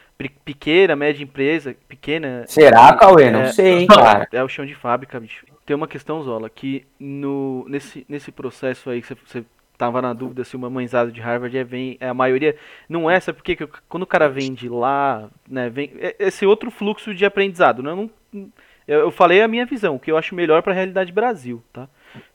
Pequena, média empresa, pequena.
Será, Cauê? Não
É.
sei, hein, cara.
É o chão de fábrica, bicho. Tem uma questão, Zola, que no, nesse, nesse processo aí que você, tava na dúvida se o mamãezado de Harvard é, vem, é a maioria. Não é, sabe por quê? Quando o cara vem de lá, né, vem. é esse outro fluxo de aprendizado. Né, não, eu, falei a minha visão, o que eu acho melhor pra realidade Brasil, tá?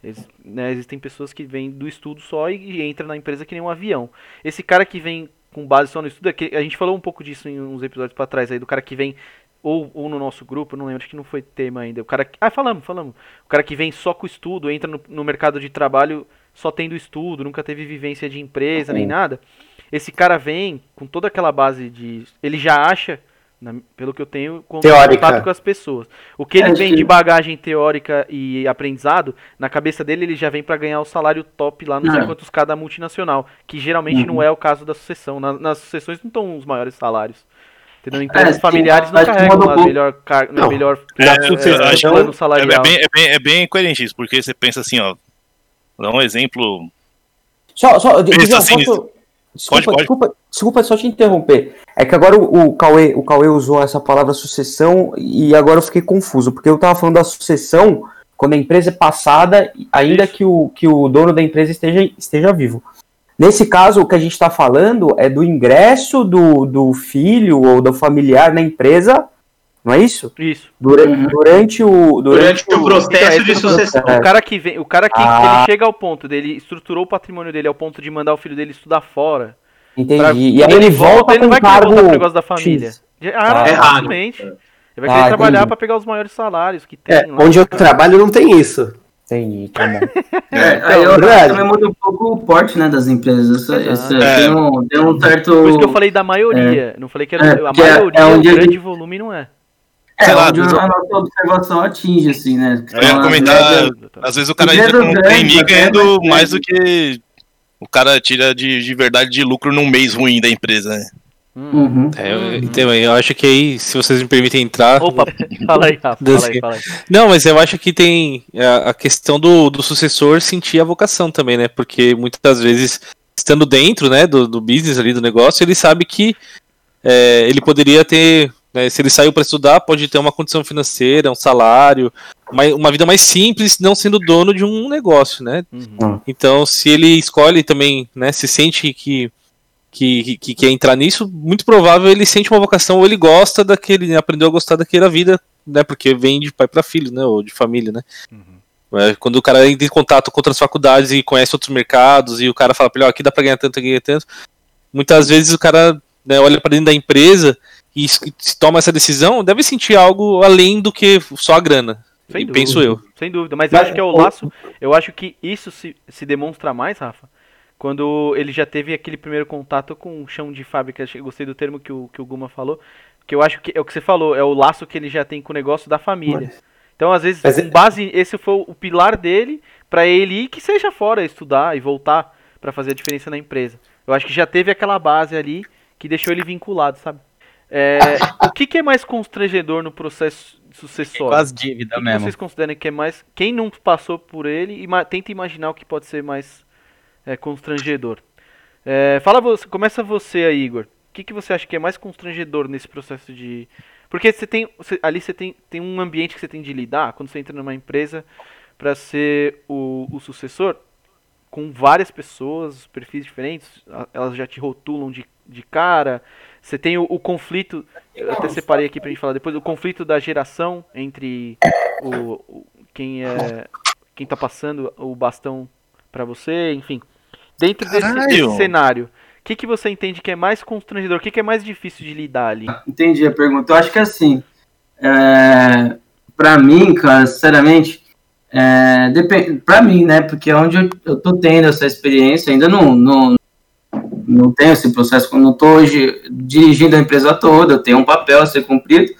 Ex- né, existem pessoas que vêm do estudo só e, e entram na empresa que nem um avião. Esse cara que vem com base só no estudo, é que a gente falou um pouco disso em uns episódios pra trás aí, do cara que vem ou, ou no nosso grupo, não lembro, acho que não foi tema ainda. O cara que, ah, falamos, falamos. O cara que vem só com o estudo, entra no, no mercado de trabalho só tendo estudo, nunca teve vivência de empresa nem
Uhum.
nada. Esse cara vem com toda aquela base de. Ele já acha, na- pelo que eu tenho, com contato com as pessoas. O que ele
É,
vem
sim.
de bagagem teórica e aprendizado, na cabeça dele ele já vem pra ganhar o salário top lá, não sei
Ah.
quantos cada multinacional. Que geralmente
Uhum.
não é o caso da sucessão. Na- nas sucessões não estão os maiores salários. Entendeu? Empresas
sim,
familiares não
acho que
carregam
pouco.
melhor, car...
Não.
melhor
É,
sucessão,
acho que
plano
É,
salarial.
bem, é, bem, é bem coerente isso, porque você pensa assim, ó. Dar um exemplo.
Só, só,
Pensa assim,
posso- desculpa,
pode, pode.
Desculpa, desculpa só te interromper. É que agora o, o, Cauê, o Cauê usou essa palavra sucessão e agora eu fiquei confuso, porque eu tava falando da sucessão quando a empresa é passada, ainda
Isso.
que o, que o dono da empresa esteja, esteja vivo. Nesse caso, o que a gente está falando é do ingresso do, do filho ou do familiar na empresa, não é isso?
Isso.
Dura-
Uhum.
Durante o.
Durante o
Então,
processo
esse
de
é o-
sucessão.
O cara que vem, o cara que
Ah.
ele chega ao ponto dele, estruturou o patrimônio dele ao ponto de mandar o filho dele estudar fora.
Entendi.
Pra-
e aí ele volta
ele
com
não
um
vai querer
cargo.
voltar pro negócio da família.
X.
Ah,
é raro.
Ele vai querer
Ah,
trabalhar pra pegar os maiores salários que tem
É,
lá.
onde eu trabalho não tem isso.
Entendi, tá bom. *laughs*
É, aí eu também muda um pouco o porte né, das empresas. Essa-
É.
tem, um, tem um certo.
Por isso que eu falei da maioria. Não falei que era
É,
a
é-
maioria,
é onde
o
ele-
grande volume não é.
É,
sei lá,
onde a nossa observação atinge, assim, né?
Eu ia
Então,
comentar,
às vezes-
às vezes o cara entra como
grande,
trainee ganhando
mais
do que o cara tira de, de verdade de lucro num mês ruim da empresa, né?
Hum.
Uhum.
É, eu, então, eu acho que aí, se vocês me permitem entrar.
Opa, fala aí, Rafa. Fala aí, fala aí.
Não, mas eu acho que tem a, a questão do, do sucessor sentir a vocação também, né? Porque muitas vezes, estando dentro né, do, do business ali, do negócio, ele sabe que é, ele poderia ter. Né, se ele saiu para estudar, pode ter uma condição financeira, um salário, uma, uma vida mais simples, não sendo dono de um negócio, né?
Uhum.
Então, se ele escolhe também, né, se sente que, que, que quer entrar nisso, muito provável ele sente uma vocação ou ele gosta daquele, aprendeu a gostar daquela vida, né, porque vem de pai para filho, né, ou de família, né. É, Quando o cara entra em contato com outras faculdades e conhece outros mercados e o cara fala pra ele, ó, aqui dá pra ganhar tanto, aqui ganha tanto, muitas vezes o cara né, olha pra dentro da empresa e se toma essa decisão, deve sentir algo além do que só a grana.
Sem
E
dúvida.
penso eu.
Sem dúvida, mas eu
Mas-
acho que é o laço. Eu acho que isso se, se demonstra mais, Rafa, quando ele já teve aquele primeiro contato com o chão de fábrica. Eu gostei do termo que o, que o Guma falou. Que eu acho que é o que você falou, é o laço que ele já tem com o negócio da família. Então, às vezes,
Mas
com
é-
base, esse foi o pilar dele pra ele ir que seja fora estudar e voltar pra fazer a diferença na empresa. Eu acho que já teve aquela base ali que deixou ele vinculado, sabe? É, *laughs* o que, que é mais constrangedor no processo sucessório?
Com as dívidas mesmo.
vocês consideram que é mais. Quem não passou por ele, ima- tenta imaginar o que pode ser mais é, constrangedor. É, fala você, começa você aí, Igor. O que, que você acha que é mais constrangedor nesse processo de. Porque você tem. você- ali você tem, tem um ambiente que você tem de lidar quando você entra numa empresa para ser o, o sucessor com várias pessoas, perfis diferentes, elas já te rotulam de, de cara. Você tem o, o conflito, eu até separei aqui pra gente falar depois, o conflito da geração entre o, o- quem é quem tá passando o bastão pra você, enfim. Dentro desse, desse cenário, o que, que você entende que é mais constrangedor? O que, que é mais difícil de lidar ali?
Entendi a pergunta. Eu acho que assim, é, para mim, cara, sinceramente, é, depende, para mim, né? Porque é onde eu, eu tô tendo essa experiência, ainda não, não, não tenho esse processo, não tô hoje dirigindo a empresa toda, eu tenho um papel a ser cumprido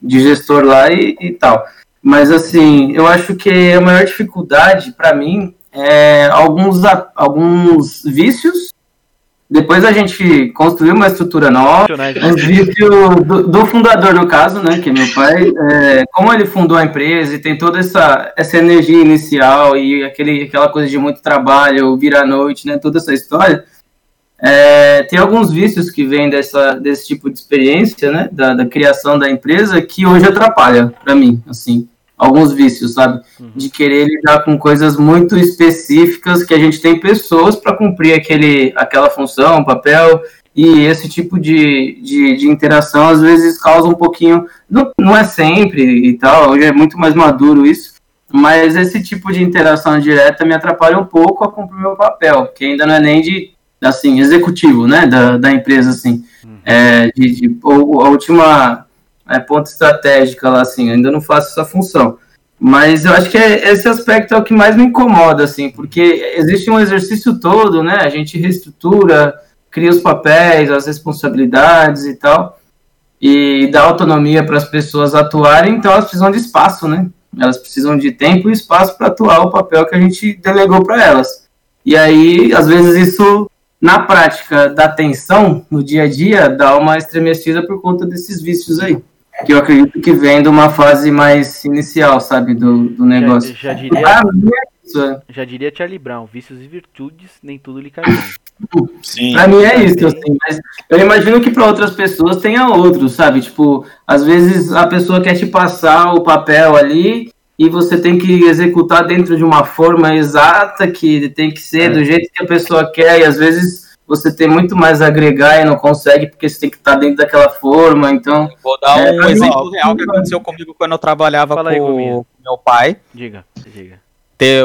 de gestor lá e, e tal. Mas assim, eu acho que a maior dificuldade para mim é alguns, alguns vícios. Depois a gente construiu uma estrutura nova, os vícios do, do, fundador, no caso, né, que é meu pai, é, como ele fundou a empresa e tem toda essa, essa energia inicial e aquele, aquela coisa de muito trabalho, vir à noite, né, toda essa história, é, tem alguns vícios que vêm dessa, desse tipo de experiência, né, da, da criação da empresa, que hoje atrapalha para mim, assim alguns vícios, sabe? Uhum. De querer lidar com coisas muito específicas que a gente tem pessoas para cumprir aquele, aquela função, papel, e esse tipo de, de, de, interação às vezes causa um pouquinho. Não, não é sempre e tal, hoje é muito mais maduro isso, mas esse tipo de interação direta me atrapalha um pouco a cumprir meu papel, que ainda não é nem de assim, executivo, né, da, da empresa, assim. Uhum. É, de, de, a última é, ponto estratégica lá, assim, ainda não faço essa função. Mas eu acho que é, esse aspecto é o que mais me incomoda, assim, porque existe um exercício todo, né? A gente reestrutura, cria os papéis, as responsabilidades e tal, e dá autonomia para as pessoas atuarem, então elas precisam de espaço, né? Elas precisam de tempo e espaço para atuar o papel que a gente delegou para elas. E aí, às vezes, isso, na prática da atenção, no dia a dia, dá uma estremecida por conta desses vícios aí que eu acredito que vem de uma fase mais inicial, sabe, do, do negócio.
Já, já diria, ah, é isso, é. já diria Charlie Brown, vícios e virtudes, nem tudo lhe cai.
Sim. Pra mim é isso, assim, mas eu imagino que para outras pessoas tenha outros, sabe? Tipo, às vezes a pessoa quer te passar o papel ali e você tem que executar dentro de uma forma exata, que tem que ser é. do jeito que a pessoa quer, e às vezes você tem muito mais a agregar e não consegue porque você tem que estar dentro daquela forma, então...
Vou dar é, um exemplo real que aconteceu comigo quando eu trabalhava Fala com o meu pai.
Diga, diga.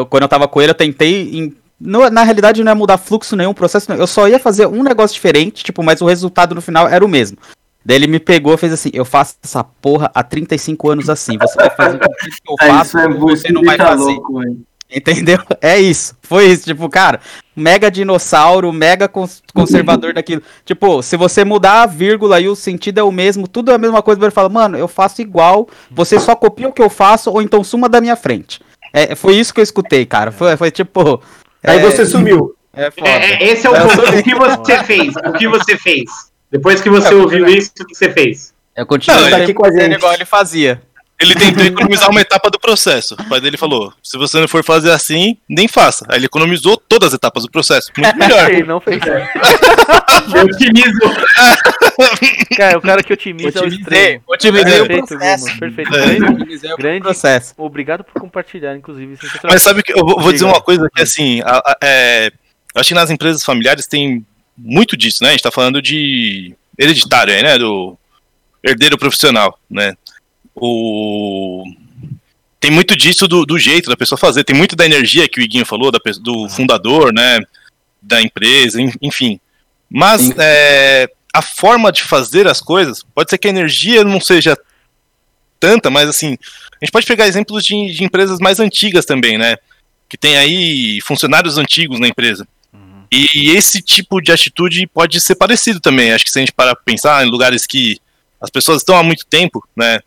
Quando eu tava com ele, eu tentei... Em... No, na realidade, não é mudar fluxo nenhum, processo nenhum. Eu só ia fazer um negócio diferente, tipo, mas o resultado no final era o mesmo. Daí ele me pegou e fez assim: Eu faço essa porra há 35 anos assim. Você vai fazer o que eu *laughs* é, faço, é, você não vai fazer. Louco, Entendeu? É isso. Foi isso. Tipo, cara, mega dinossauro, mega cons conservador *laughs* daquilo. Tipo, se você mudar a vírgula e o sentido é o mesmo, tudo é a mesma coisa, ele fala, mano, eu faço igual, você só copia o que eu faço, ou então suma da minha frente. É, foi isso que eu escutei, cara. Foi, foi tipo.
Aí é, você sumiu.
É, foda. É, esse é o ponto. O que você fez? O que você fez? Depois que você ouviu isso, o que você fez?
Eu continuo aqui com a gente. igual ele fazia.
Ele tentou economizar uma etapa do processo. O pai dele falou: se você não for fazer assim, nem faça. Aí ele economizou todas as etapas do processo. Muito *laughs* melhor.
ele não fez
Eu otimizo. *laughs*
Cara, o cara que otimiza é o extremo.
Otimizei o processo.
Perfeito. É. Grande processo. Obrigado por compartilhar, inclusive.
Mas sabe que eu vou, vou dizer uma coisa que assim, a, a, é, eu acho que nas empresas familiares tem muito disso, né? A gente tá falando de hereditário aí, né? Do herdeiro profissional, né? o tem muito disso do, do, jeito da pessoa fazer, tem muito da energia que o Iguinho falou, da, do fundador, né, da empresa, enfim. Mas é, a forma de fazer as coisas, pode ser que a energia não seja tanta, mas assim, a gente pode pegar exemplos de, de empresas mais antigas também, né, que tem aí funcionários antigos na empresa. E esse tipo de atitude pode ser parecido também. Acho que se a gente parar para pensar em lugares que as pessoas estão há muito tempo, né,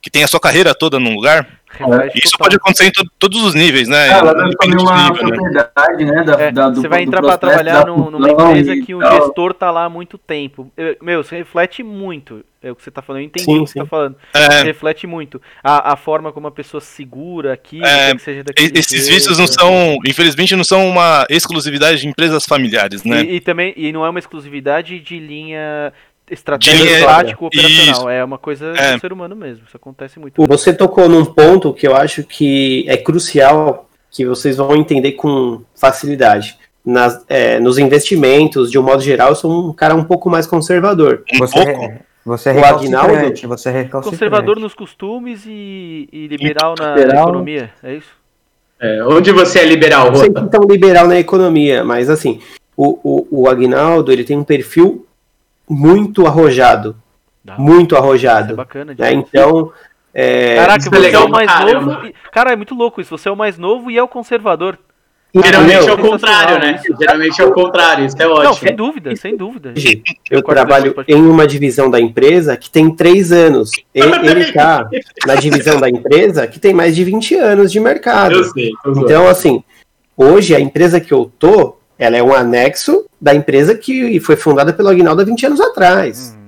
que tem a sua carreira toda num lugar. É, isso pode acontecer em to todos os níveis, né?
É, ela deve uma nível, propriedade, né? né da,
é, da, do, você vai entrar para trabalhar no, numa empresa que o gestor tá lá há muito tempo. Meu, você reflete muito. É o que você tá falando, eu entendi sim, o que sim. você tá falando. É. Reflete muito. A, a forma como a pessoa segura aqui,
é, que seja Esses vícios não são, infelizmente, não são uma exclusividade de empresas familiares, né?
E, e também, e não é uma exclusividade de linha estratégia tático operacional. Isso. É uma coisa é. do ser humano mesmo. Isso acontece muito.
Você tocou num ponto que eu acho que é crucial, que vocês vão entender com facilidade. Nas, é, nos investimentos, de um modo geral, eu sou um cara um pouco mais conservador.
Um você, pouco? É, você é recalcitrante, você é
Conservador nos costumes e, e liberal na liberal. economia, é isso?
É, onde você é liberal,
Não sei que tão liberal na economia, mas assim, o, o, o Agnaldo ele tem um perfil muito arrojado. Muito
Isso é
arrojado.
bacana.
né? Então, é,
Caraca,
é
você é o mais novo. e- Cara, é muito louco isso. Você é o mais novo e é o conservador.
Geralmente é o contrário, né? Geralmente é o contrário, isso é
Não,
ótimo.
sem dúvida, sem dúvida.
eu
Corta
trabalho em uma divisão da empresa que tem três anos. E- Ele está na divisão da empresa que tem mais de 20 anos de mercado.
Eu sei. zoando.
Então, assim, hoje a empresa que eu tô, ela é um anexo da empresa que foi fundada pelo Aguinaldo há 20 anos atrás.
Hum,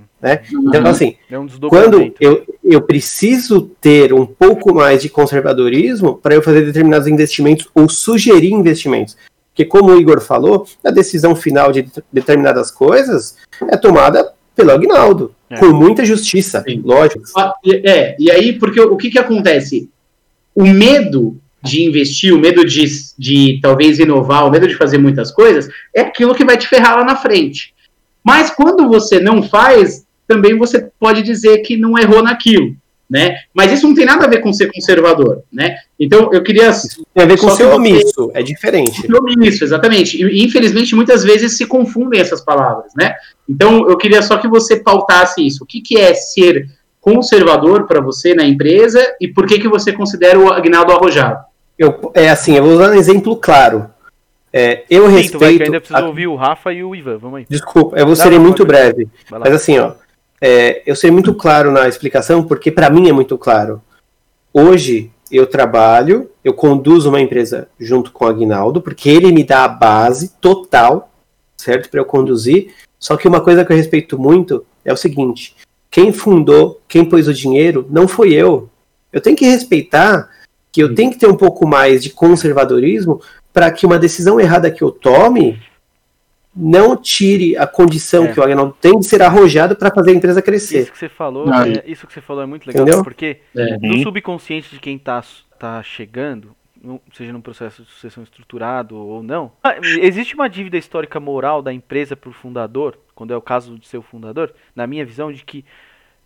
Então, assim,
é um
quando eu, eu preciso ter um pouco mais de conservadorismo para eu fazer determinados investimentos ou sugerir investimentos. Porque, como o Igor falou, a decisão final de det- determinadas coisas é tomada pelo Agnaldo,
É.
com muita justiça,
Sim.
lógico.
Ah, É, e aí, porque o que que acontece? O medo de investir, o medo de, de talvez inovar, o medo de fazer muitas coisas, é aquilo que vai te ferrar lá na frente. Mas quando você não faz, também você pode dizer que não errou naquilo, né? Mas isso não tem nada a ver com ser conservador, né? Então, eu queria
Tem a ver com ser omisso, é diferente.
isso, exatamente. E infelizmente muitas vezes se confundem essas palavras, né? Então eu queria só que você pautasse isso. O que, que é ser conservador para você na empresa e por que, que você considera o Agnaldo arrojado?
Eu, é assim, eu vou usar um exemplo claro. É, eu
Sim, tu vai que
respeito.
ainda precisa
a-
ouvir o Rafa e o Ivan. Vamos aí.
Desculpa, eu vou ser muito breve. Mas assim, ó, é, eu serei muito claro na explicação, porque para mim é muito claro. Hoje eu trabalho, eu conduzo uma empresa junto com o Aguinaldo, porque ele me dá a base total, certo, para eu conduzir. Só que uma coisa que eu respeito muito é o seguinte: quem fundou, quem pôs o dinheiro, não foi eu. Eu tenho que respeitar que eu tenho que ter um pouco mais de conservadorismo para que uma decisão errada que eu tome não tire a condição
É.
que o Agnaldo tem de ser arrojado para fazer a empresa crescer.
Isso que você falou,
Não,
é, isso que você falou é muito legal,
Entendeu?
porque
É.
no subconsciente de quem tá, tá chegando, seja num processo de sucessão estruturado ou não, ah, existe uma dívida histórica moral da empresa pro fundador, quando é o caso de ser o fundador, na minha visão, de que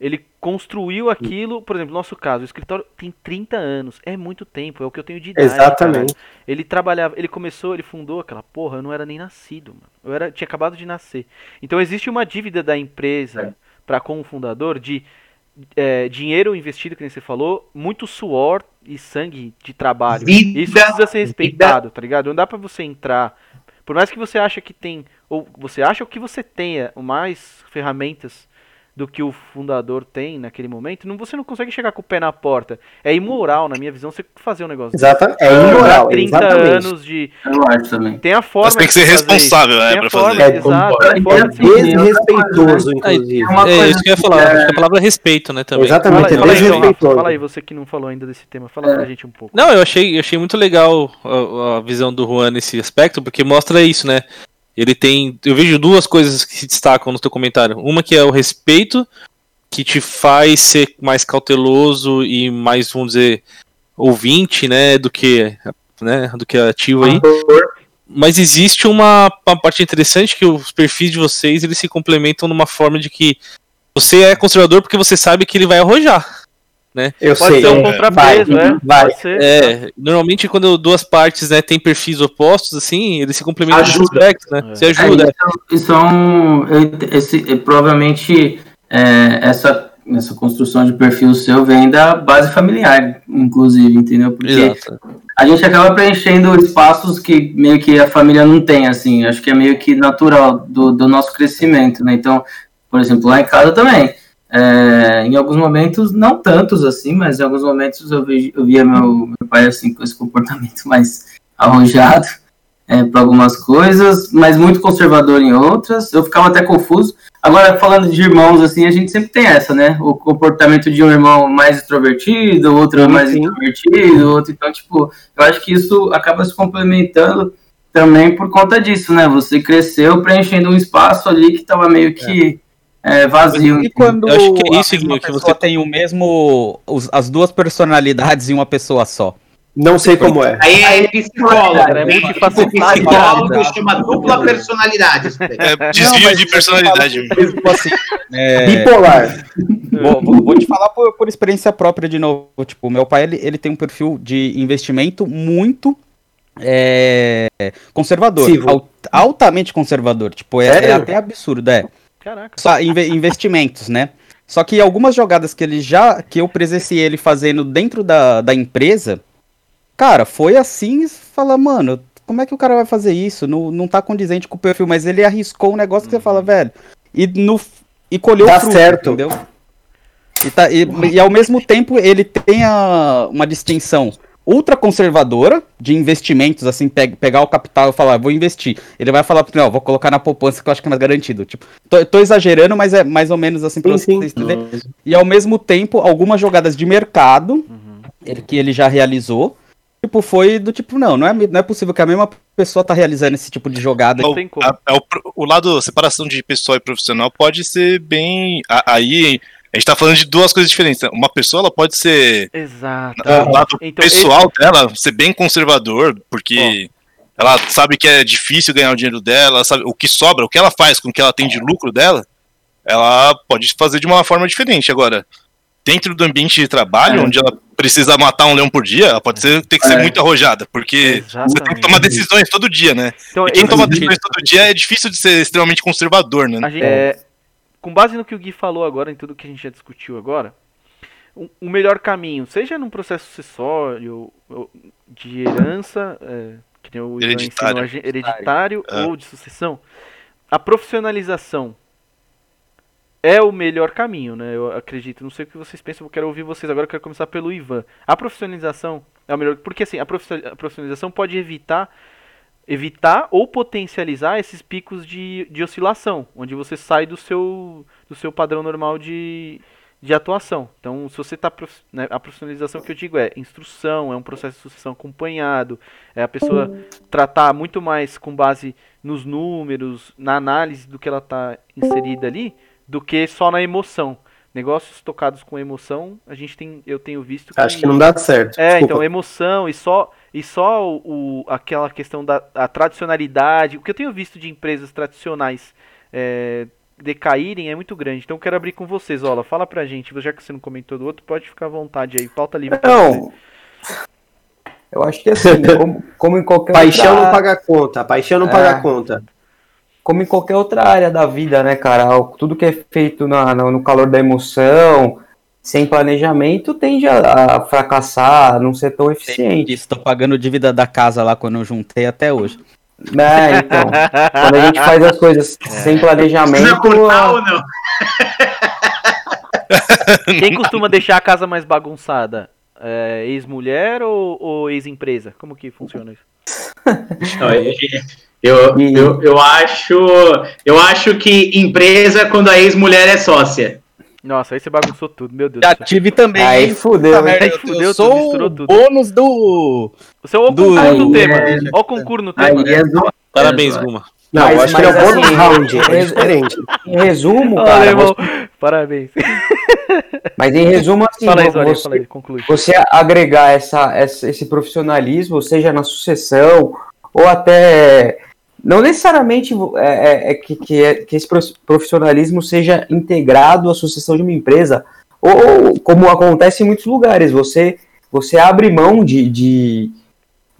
ele construiu aquilo, por exemplo, no nosso caso, o escritório tem 30 anos, é muito tempo, é o que eu tenho de idade.
Exatamente.
cara. Ele trabalhava, ele começou, ele fundou aquela porra, eu não era nem nascido, mano. Eu era, tinha acabado de nascer. Então existe uma dívida da empresa para com o fundador de é, dinheiro investido, que nem você falou, muito suor e sangue de trabalho.
Vida,
Isso precisa ser respeitado, tá ligado? Não dá pra você entrar. Por mais que você ache que tem, ou você acha que você tenha mais ferramentas do que o fundador tem naquele momento, não, você não consegue chegar com o pé na porta. É imoral, na minha visão, você fazer um negócio desse.
Exata, é imoral,
30
exatamente.
anos de.
Eu acho também.
Tem a forma
Mas tem que ser responsável, né, pra
forma,
fazer.
É,
exato.
É desrespeitoso, inclusive.
É uma
É
coisa
isso que eu ia falar.
é-
Acho que a palavra é respeito, né, também.
Exatamente,
Fala,
é
fala aí, Rafa,
desrespeitoso.
fala aí, você que não falou ainda desse tema, fala pra gente um pouco.
Não, eu achei, eu achei muito legal a, a visão do Juan nesse aspecto, porque mostra isso, né? Ele tem. Eu vejo duas coisas que se destacam no teu comentário. Uma que é o respeito, que te faz ser mais cauteloso e mais, vamos dizer, ouvinte, né? Do que, né, do que ativo aí. Mas existe uma, uma parte interessante que os perfis de vocês eles se complementam numa forma de que você é conservador porque você sabe que ele vai arrojar.
Eu
Pode
sei.
ser um
é,
contrapeso,
vai,
é?
vai.
Pode ser.
É, normalmente quando duas partes né, têm perfis opostos, assim, eles se complementam nesse
Ajuda.
aspecto, né?
É.
Se ajuda.
É, isso, é um. Esse, provavelmente é, essa, essa construção de perfil seu vem da base familiar, inclusive, entendeu? Porque
Exato.
a gente acaba preenchendo espaços que meio que a família não tem, assim. Acho que é meio que natural do, do nosso crescimento, né? Então, por exemplo, lá em casa também. É, em alguns momentos, não tantos assim, mas em alguns momentos eu, vejo, eu via meu, meu pai assim com esse comportamento *laughs* mais arrojado para algumas coisas, mas muito conservador em outras. Eu ficava até confuso. Agora, falando de irmãos, assim, a gente sempre tem essa, né? O comportamento de um irmão mais extrovertido, o outro
Sim,
mais
sim.
introvertido, outro. Então, tipo, eu acho que isso acaba se complementando também por conta disso, né? Você cresceu preenchendo um espaço ali que estava meio que é, vazio.
E quando
Eu acho que é isso, Guilherme, que você-
tem o mesmo. os- as duas personalidades em uma pessoa só.
Não sei como é.
Aí é
é
né?
multifacetado.
Psicólogo chama dupla personalidade.
É desvio de personalidade.
Tipo assim, é,
Bipolar.
vou, vou- vou te falar por, por experiência própria de novo. Tipo, meu pai ele, ele tem um perfil de investimento muito é, conservador,
Civo.
al- altamente conservador. Tipo, é, é até absurdo, é.
Caraca.
Só inve- investimentos, né? Só que algumas jogadas que ele já. que eu presenciei ele fazendo dentro da, da empresa, cara, foi assim, fala, mano, como é que o cara vai fazer isso? Não, não tá condizente com o perfil, mas ele arriscou um negócio que você fala, velho. E, no, e colheu
Dá
fruto,
certo.
entendeu? E, tá, e, e ao mesmo tempo ele tem a, uma distinção ultra conservadora de investimentos, assim, pe- pegar o capital e falar, vou investir. Ele vai falar, não, vou colocar na poupança que eu acho que é mais garantido. Tipo, tô, tô exagerando, mas é mais ou menos assim pra
Sim,
vocês entenderem. E ao mesmo tempo, algumas jogadas de mercado
Uhum.
ele- que ele já realizou, tipo, foi do tipo, não, não é, não é possível que a mesma pessoa tá realizando esse tipo de jogada.
Não tem como.
A- a- o, pro- o lado separação de pessoal e profissional pode ser bem. a- aí a gente tá falando de duas coisas diferentes. né? Uma pessoa ela pode ser
Exato.
o lado
Então,
pessoal dela ser bem conservador, porque ela sabe que é difícil ganhar o dinheiro dela, sabe o que sobra, o que ela faz com o que ela tem de lucro dela, ela pode fazer de uma forma diferente. Agora, dentro do ambiente de trabalho,
É.
onde ela precisa matar um leão por dia, ela pode ser, ter que ser
É.
muito arrojada, porque você tem que
Exatamente.
tomar decisões todo dia, né?
Então,
E quem toma decisões todo dia é difícil de ser extremamente conservador, né?
A gente, é, com base no que o Gui falou agora, em tudo que a gente já discutiu agora, o, o melhor caminho, seja num processo sucessório, de herança, é, que nem o Ivan
Hereditário.
gen- hereditário
É.
ou de sucessão, a profissionalização é o melhor caminho, né? Eu acredito. Não sei o que vocês pensam, eu quero ouvir vocês agora. Eu quero começar pelo Ivan. A profissionalização é o melhor, porque assim, a profissionalização pode evitar evitar ou potencializar esses picos de, de oscilação, onde você sai do seu, do seu padrão normal de, de atuação. Então, se você está. a profissionalização que eu digo é instrução, é um processo de sucessão acompanhado, é a pessoa tratar muito mais com base nos números, na análise do que ela está inserida ali, do que só na emoção. Negócios tocados com emoção, a gente tem, eu tenho visto
Acho que não dá certo.
é,
Desculpa.
então, emoção e só, e só o, o- aquela questão da a tradicionalidade. O que eu tenho visto de empresas tradicionais é, decaírem é muito grande. Então eu quero abrir com vocês, Ola. Fala pra gente, já que você não comentou do outro, pode ficar à vontade aí. Pauta livre.
Não. Eu acho que assim, como, como em qualquer
Paixão
outra,
não paga conta, paixão não
É.
paga conta.
como em qualquer outra área da vida, né, cara? Tudo que é feito na- no calor da emoção, sem planejamento, tende a, a fracassar, a não ser tão eficiente.
Estou pagando dívida da casa lá quando eu juntei até hoje.
Né, então, quando a gente faz as coisas *laughs* sem planejamento,
Precisa cortar ou não? *laughs*
Quem costuma deixar a casa mais bagunçada? É, ex-mulher ou, ou ex-empresa? Como que funciona isso? *laughs*
Não, eu, eu, eu, eu acho eu acho que empresa quando a ex-mulher é sócia.
Nossa, aí você bagunçou tudo, meu Deus
Já
do céu.
tive também.
aí fudeu.
Merda,
Aí
eu-
fudeu
eu
tudo,
sou
misturou
o
tudo.
bônus do.
O seu ó o
Do-
concurso no
Aí,
tema.
é-
Ó o concurso no tema.
Aí é zo-
Parabéns,
é,
Guma.
Não,
Mas-
eu acho que ele é o bônus
assim,
round, é diferente.
Em resumo, cara,
alemão.
você-
Parabéns. *laughs*
mas em resumo, assim,
fala aí,
você,
aí, conclui.
você agregar essa, essa- esse profissionalismo, seja na sucessão, ou até. Não necessariamente é, é- é que, que, é- que esse pro- profissionalismo seja integrado à sucessão de uma empresa, ou como acontece em muitos lugares, você, você abre mão de, de,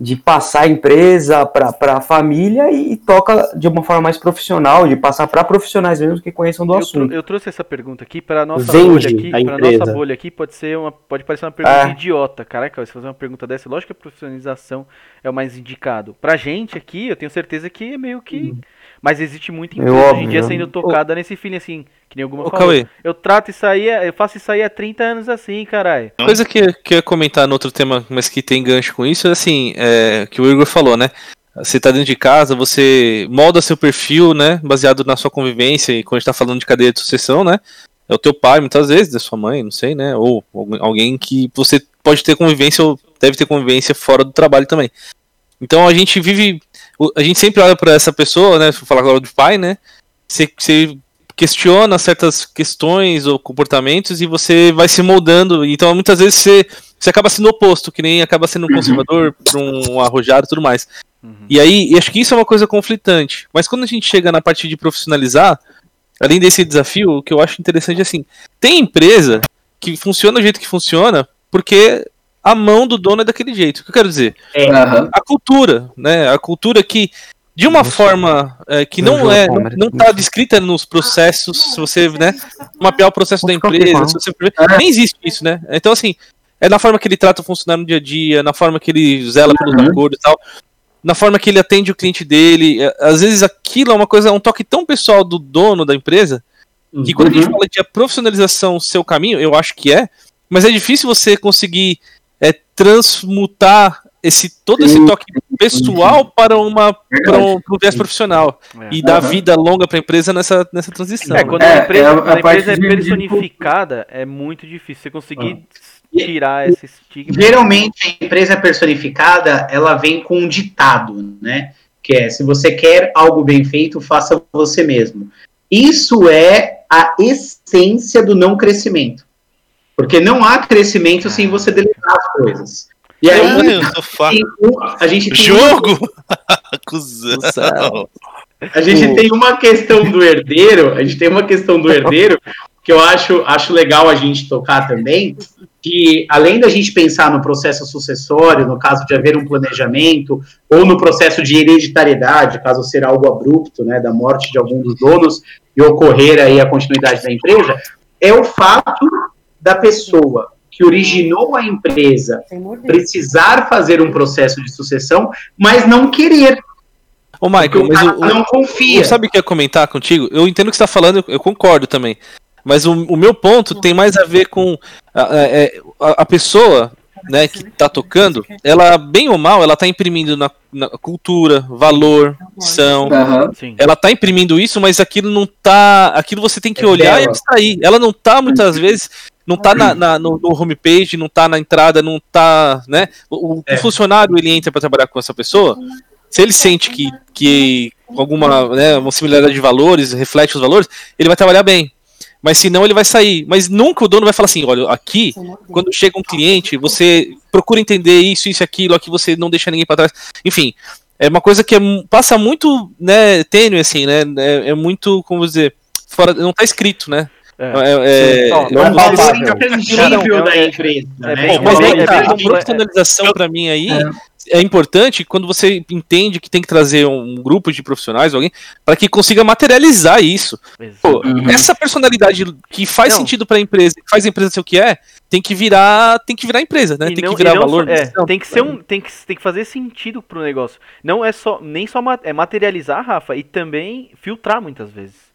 de passar a empresa para a família e, toca de uma forma mais profissional, de passar para profissionais mesmo que conheçam do
Eu,
assunto.
eu trouxe essa pergunta aqui para nossa
Vende
bolha aqui, para nossa bolha aqui pode ser uma pode parecer uma pergunta
Ah.
idiota, caraca, se fazer uma pergunta dessa, lógico que a profissionalização é o mais indicado. Pra gente aqui, eu tenho certeza que é meio que mas existe muita empresa hoje em dia sendo tocada nesse feeling assim, nem alguma
Ô,
falou.
Cauê,
Eu trato isso aí, eu faço isso aí há 30 anos assim, caralho.
coisa que, que eu ia comentar no outro tema, mas que tem gancho com isso, é assim, é, que o Igor falou, né? Você tá dentro de casa, você molda seu perfil, né? Baseado na sua convivência, e quando a gente tá falando de cadeia de sucessão, né? É o teu pai, muitas vezes, é sua mãe, não sei, né? Ou alguém que você pode ter convivência ou deve ter convivência fora do trabalho também. Então a gente vive. A gente sempre olha pra essa pessoa, né? Se for falar agora do pai, né? Você, você questiona certas questões ou comportamentos e você vai se moldando. Então muitas vezes você, você acaba sendo oposto, que nem acaba sendo um conservador, pra um arrojado e tudo mais. E aí, e acho que isso é uma coisa conflitante. Mas quando a gente chega na parte de profissionalizar, além desse desafio, o que eu acho interessante é assim: tem empresa que funciona do jeito que funciona porque a mão do dono é daquele jeito. O que eu quero dizer?
Aham.
A cultura, né? A cultura que, de uma forma é, que não
João
é, não,
Palmer.
não tá descrita nos processos, se você, né, mapear o processo da empresa, você nem existe isso, né? Então, assim, é na forma que ele trata o funcionário no dia a dia, na forma que ele zela pelos
Uhum.
acordos e tal, na forma que ele atende o cliente dele. É, Às vezes aquilo é uma coisa, é um toque tão pessoal do dono da empresa, que quando a gente
Uhum.
fala de a profissionalização seu caminho, eu acho que é, mas é difícil você conseguir é, transmutar esse todo esse toque pessoal para uma para um, para um viés profissional
É.
e dar vida longa para a empresa nessa, nessa transição.
É, quando
É,
a empresa,
é a-
quando a
a
empresa é personificada, é muito difícil você conseguir tirar esse estigma.
Geralmente a empresa personificada, ela vem com um ditado, né? Que é, se você quer algo bem feito, faça você mesmo. Isso é a essência do não crescimento. Porque não há crescimento sem você delegar as coisas. E aí, um- a gente tem
Jogo! Cusão.
A gente tem uma questão do herdeiro, a gente tem uma questão do herdeiro que eu acho, acho legal a gente tocar também, que além da gente pensar no processo sucessório, no caso de haver um planejamento, ou no processo de hereditariedade, caso ser algo abrupto, né, da morte de algum dos donos e ocorrer aí a continuidade da empresa, é o fato da pessoa que originou a empresa precisar fazer um processo de sucessão, mas não querer,
Ô, Michael,
o
mas o, o-
não confia.
Eu sabe o que eu ia comentar contigo? Eu entendo o que você está falando, eu- concordo também. Mas o, o meu ponto tem mais a ver com a, a- é, a- a pessoa né, que está tocando, ela, bem ou mal, ela está imprimindo na, na cultura, valor.
Aham.
Sim.
Ela tá imprimindo isso, mas aquilo não tá. Aquilo você tem que
É
olhar e
dela.
abstrair. Ela não tá muitas vezes. Não tá na, na- no, no homepage, não tá na entrada, não tá. né? O, o
É.
funcionário ele entra para trabalhar com essa pessoa. Se ele sente que, que alguma né, uma similaridade de valores, reflete os valores, ele vai trabalhar bem. Mas se não, ele vai sair. Mas nunca o dono vai falar assim: olha, aqui, quando chega um cliente, você procura entender isso, isso e aquilo, aqui você não deixa ninguém para trás. Enfim, é uma coisa que é passa muito né, tênue, assim, né? É, é muito, como dizer, fora, não tá escrito, né?
É.
É, é-
Não,
Não é
Mas
palpável.
é
Não,
da empresa.
é
né?
mas
é
tá, a profissionalização pra mim aí é. importante quando você entende que tem que trazer um grupo de profissionais, alguém, para que consiga materializar isso. Pô,
Uhum.
essa personalidade que faz
Não.
sentido pra empresa, que faz a empresa ser o que é, tem que virar, tem que virar empresa, né?
E
tem
não-
que virar
não
valor.
é, tem que ser um, tem que, tem que fazer sentido pro negócio. Não é só nem só é materializar, Rafa, e também filtrar muitas vezes.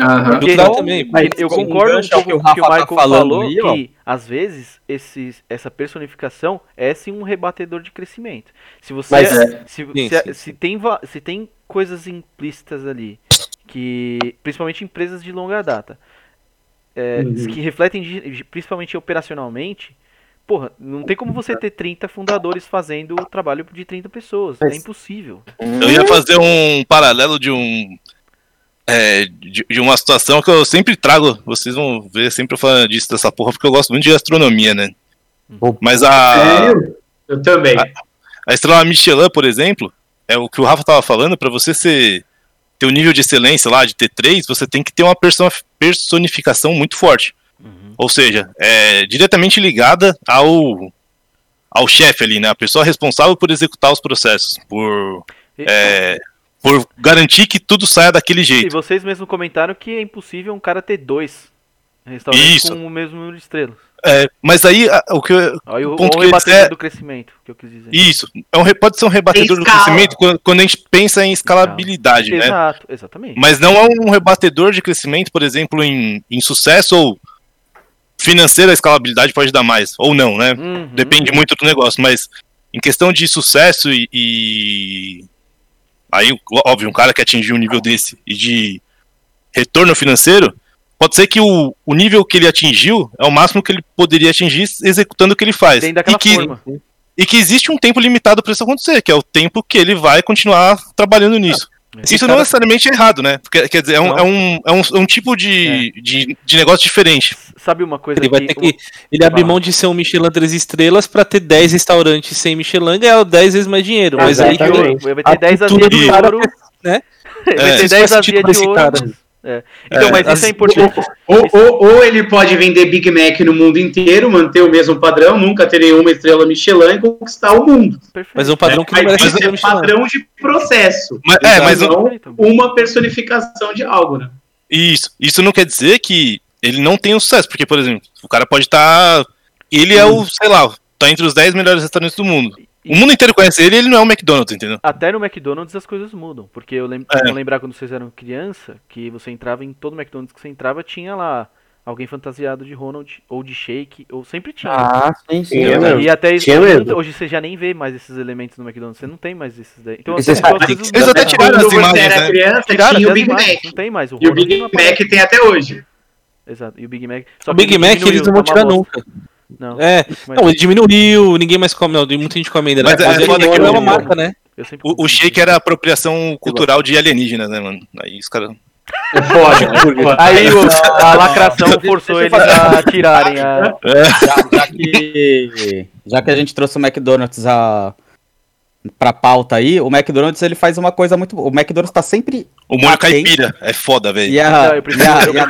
Aham.
Porque
Filtrar também.
Mas
eu concordo um pouco com
que o
que o
Rafa tá
Michael
falando
falou,
aí, ó.
que às vezes esses, essa personificação é sim um rebatedor de crescimento. Se você
Mas
se,
Sim,
se,
sim.
se tem se tem coisas implícitas ali que principalmente empresas de longa data é,
Uhum.
que refletem principalmente operacionalmente Porra, não tem como você ter 30 fundadores fazendo o trabalho de 30 pessoas. É impossível.
Eu ia fazer um paralelo de um. É, de, de uma situação que eu sempre trago. Vocês vão ver sempre eu falando disso dessa porra, porque eu gosto muito de gastronomia, né? Mas a?
Eu também.
a estrela Michelin, por exemplo, é o que o Rafa tava falando, pra você ser ter um nível de excelência lá de T3, você tem que ter uma perso- personificação muito forte.
Uhum.
Ou seja, é diretamente ligada ao ao chefe ali, né? A pessoa responsável por executar os processos, por é, por garantir que tudo saia daquele
E
jeito.
vocês mesmos comentaram que é impossível um cara ter dois restaurantes
Isso.
com o mesmo número de estrelas.
É, mas aí o que eu-
Aí o,
ponto
o rebatedor do crescimento, que eu quis dizer.
isso é um, pode ser um rebatedor do crescimento quando, quando a gente pensa em escalabilidade, né?
Exato, exatamente.
Mas não é um rebatedor de crescimento, por exemplo, em, em sucesso ou financeira a escalabilidade pode dar mais, ou não, né?
Uhum.
Depende muito do negócio, mas em questão de sucesso e, e- aí, óbvio, um cara que atingiu um nível desse e de retorno financeiro, pode ser que o, o nível que ele atingiu é o máximo que ele poderia atingir executando o que ele faz.
Tem daquela
e, que,
forma.
e que existe um tempo limitado para isso acontecer, que é o tempo que ele vai continuar trabalhando nisso.
Esse
Isso
cara-
não necessariamente é errado, né? Porque, quer dizer, é um, é um, é um, é um tipo de, de, de negócio diferente.
Sabe uma coisa
Ele vai ter que. Ele abre mão de ser um Michelin três estrelas pra ter 10 restaurantes sem Michelin e ganhar 10 vezes mais dinheiro. Mas aí
vai
a
ter 10
cultura
azias de ouro.
né?
Vai
É,
ter
isso
10
faz sentido
azias
pra
de ouro.
Cara.
mas- Então,
É,
mas
as-
isso é importante.
Ou, ou, ou ele pode vender Big Mac no mundo inteiro, manter o mesmo padrão, nunca ter nenhuma estrela Michelin e conquistar o mundo.
Perfeito.
Mas é um padrão que não
Mas isso é
Michelin.
padrão de processo.
Mas, é, mas
não uma personificação de algo, né?
Isso, isso não quer dizer que ele não tenha um sucesso, porque, por exemplo, o cara pode estar. Ele é o, sei lá, tá entre os 10 melhores restaurantes do mundo. O mundo inteiro conhece ele e ele não é o McDonald's, entendeu?
Até no McDonald's as coisas mudam. Porque eu lembro,
É.
vou lembrar quando vocês eram criança, que você entrava em todo McDonald's que você entrava, tinha lá alguém fantasiado de Ronald, ou de Shake, ou sempre tinha.
Ah, sim, sim.
Tinha mesmo.
E até isso,
Tinha mesmo.
hoje você já nem vê mais esses elementos no McDonald's, você não tem mais esses daí. Então,
E você
assim,
Eles até tiraram as
Quando você
imagens,
era
né?
criança,
Tiraram
tinha o Big
imagens,
Mac.
Não tem mais. O
E o Big. Mac tem até hoje.
Exato, e o Big Mac. Só
O Big Mac eles não
tá
vão
uma
tirar nunca.
Não,
É,
mas
não, ele diminuiu, ninguém mais come, não, muita gente come ainda. né?
Mas é
Mas ele
foda
não
que
é
o-
uma marca, né?
O, o shake era apropriação cultural de alienígenas, né, mano? Aí os caras.
É foda.
Aí o- a lacração *laughs* forçou eles a tirarem a.
Já, já que, já que a gente trouxe o McDonald's a, pra pauta aí, o McDonald's ele faz uma coisa muito boa. O McDonald's tá sempre.
O molho
Atento.
caipira é foda, velho.
Não, eu prefiro- eu
ia-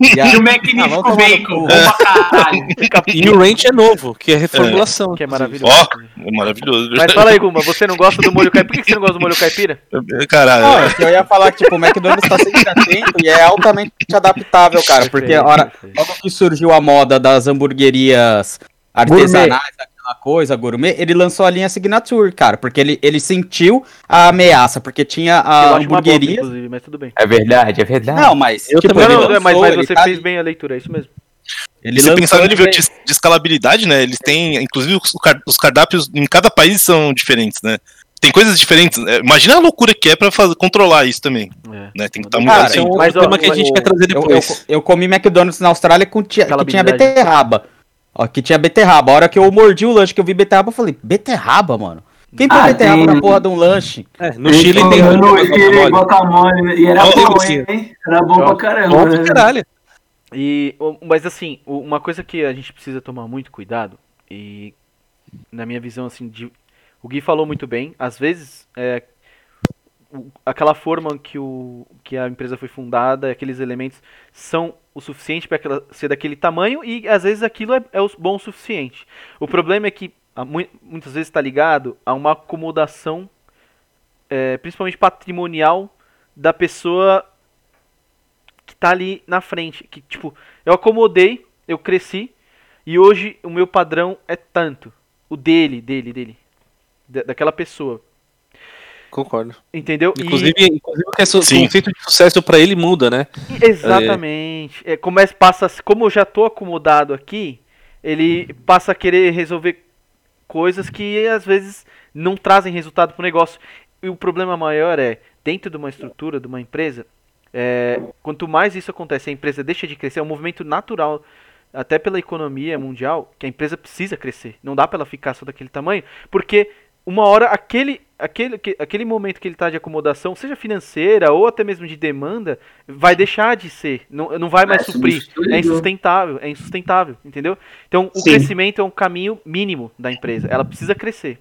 E o
Ah,
Magnífico
no
Bacon, caralho.
E o Ranch é novo, que é reformulação.
Que é maravilhoso.
Ó, é maravilhoso.
Mas fala aí, Guma, você não gosta do molho caipira? Por que você não gosta do molho caipira? *laughs*
Caralho.
Não, é que eu ia falar que tipo, o McDonald's tá sempre atento e é altamente adaptável, cara. Porque a hora, logo que surgiu a moda das hamburguerias artesanais, aquela coisa, gourmet, ele lançou a linha Signature, cara. Porque ele, ele sentiu a ameaça, porque tinha
Eu
a
acho uma bosta,
hamburgueria.
inclusive, mas tudo bem.
É verdade, é verdade.
Não, mas
Eu
tipo,
também
Não, mas,
lançou,
mas
ele
você
tá-
fez bem a leitura, é isso mesmo.
Ele
se pensar no nível de, de escalabilidade, né? Eles têm, inclusive, os, car- os cardápios em cada país são diferentes, né? Tem coisas diferentes. é, Imagina a loucura que é pra fazer, controlar isso também,
É.
né? Tem que estar muito.
Esse é um
Mas, ó,
tema que a
mas
gente
o-
vai trazer
Eu, eu,
depois.
eu comi McDonald's na Austrália com tia, que tinha beterraba. Ó, que tinha beterraba. A hora que eu mordi o lanche que eu vi beterraba, eu falei, beterraba, mano? Quem põe
Ah,
beterraba
tem-
na porra de um lanche?
É, no Chile tem mais
queria
guacamole.
guacamole. E era bom, hein? Era bom pra caramba.
Bom pra
né?
caralho.
E, mas assim, uma coisa que a gente precisa tomar muito cuidado, e na minha visão, assim, de, o Gui falou muito bem, às vezes é, aquela forma que, o, que a empresa foi fundada, aqueles elementos são o suficiente para ser daquele tamanho e às vezes aquilo é, é o bom o suficiente. O problema é que muitas vezes está ligado a uma acomodação, é, principalmente patrimonial, da pessoa que tá ali na frente. Que, tipo, eu acomodei, eu cresci, e hoje o meu padrão é tanto. O dele, dele, dele. Da- daquela pessoa.
Concordo.
Entendeu? E-
Inclusive, inclusive o que é
Sim.
conceito de sucesso pra ele muda, né?
exatamente. É, começa, passa, como eu já tô acomodado aqui, ele passa a querer resolver coisas que às vezes não trazem resultado pro negócio. E o problema maior é, dentro de uma estrutura, de uma empresa, é, quanto mais isso acontece, a empresa deixa de crescer, é um movimento natural, até pela economia mundial, que a empresa precisa crescer. Não dá para ela ficar só daquele tamanho, porque uma hora aquele, aquele, que- aquele momento que ele está de acomodação, seja financeira ou até mesmo de demanda, vai deixar de ser. Não, não vai mais
É
suprir. É insustentável, é insustentável, entendeu? Então o
Sim.
crescimento é um caminho mínimo da empresa. Ela precisa crescer.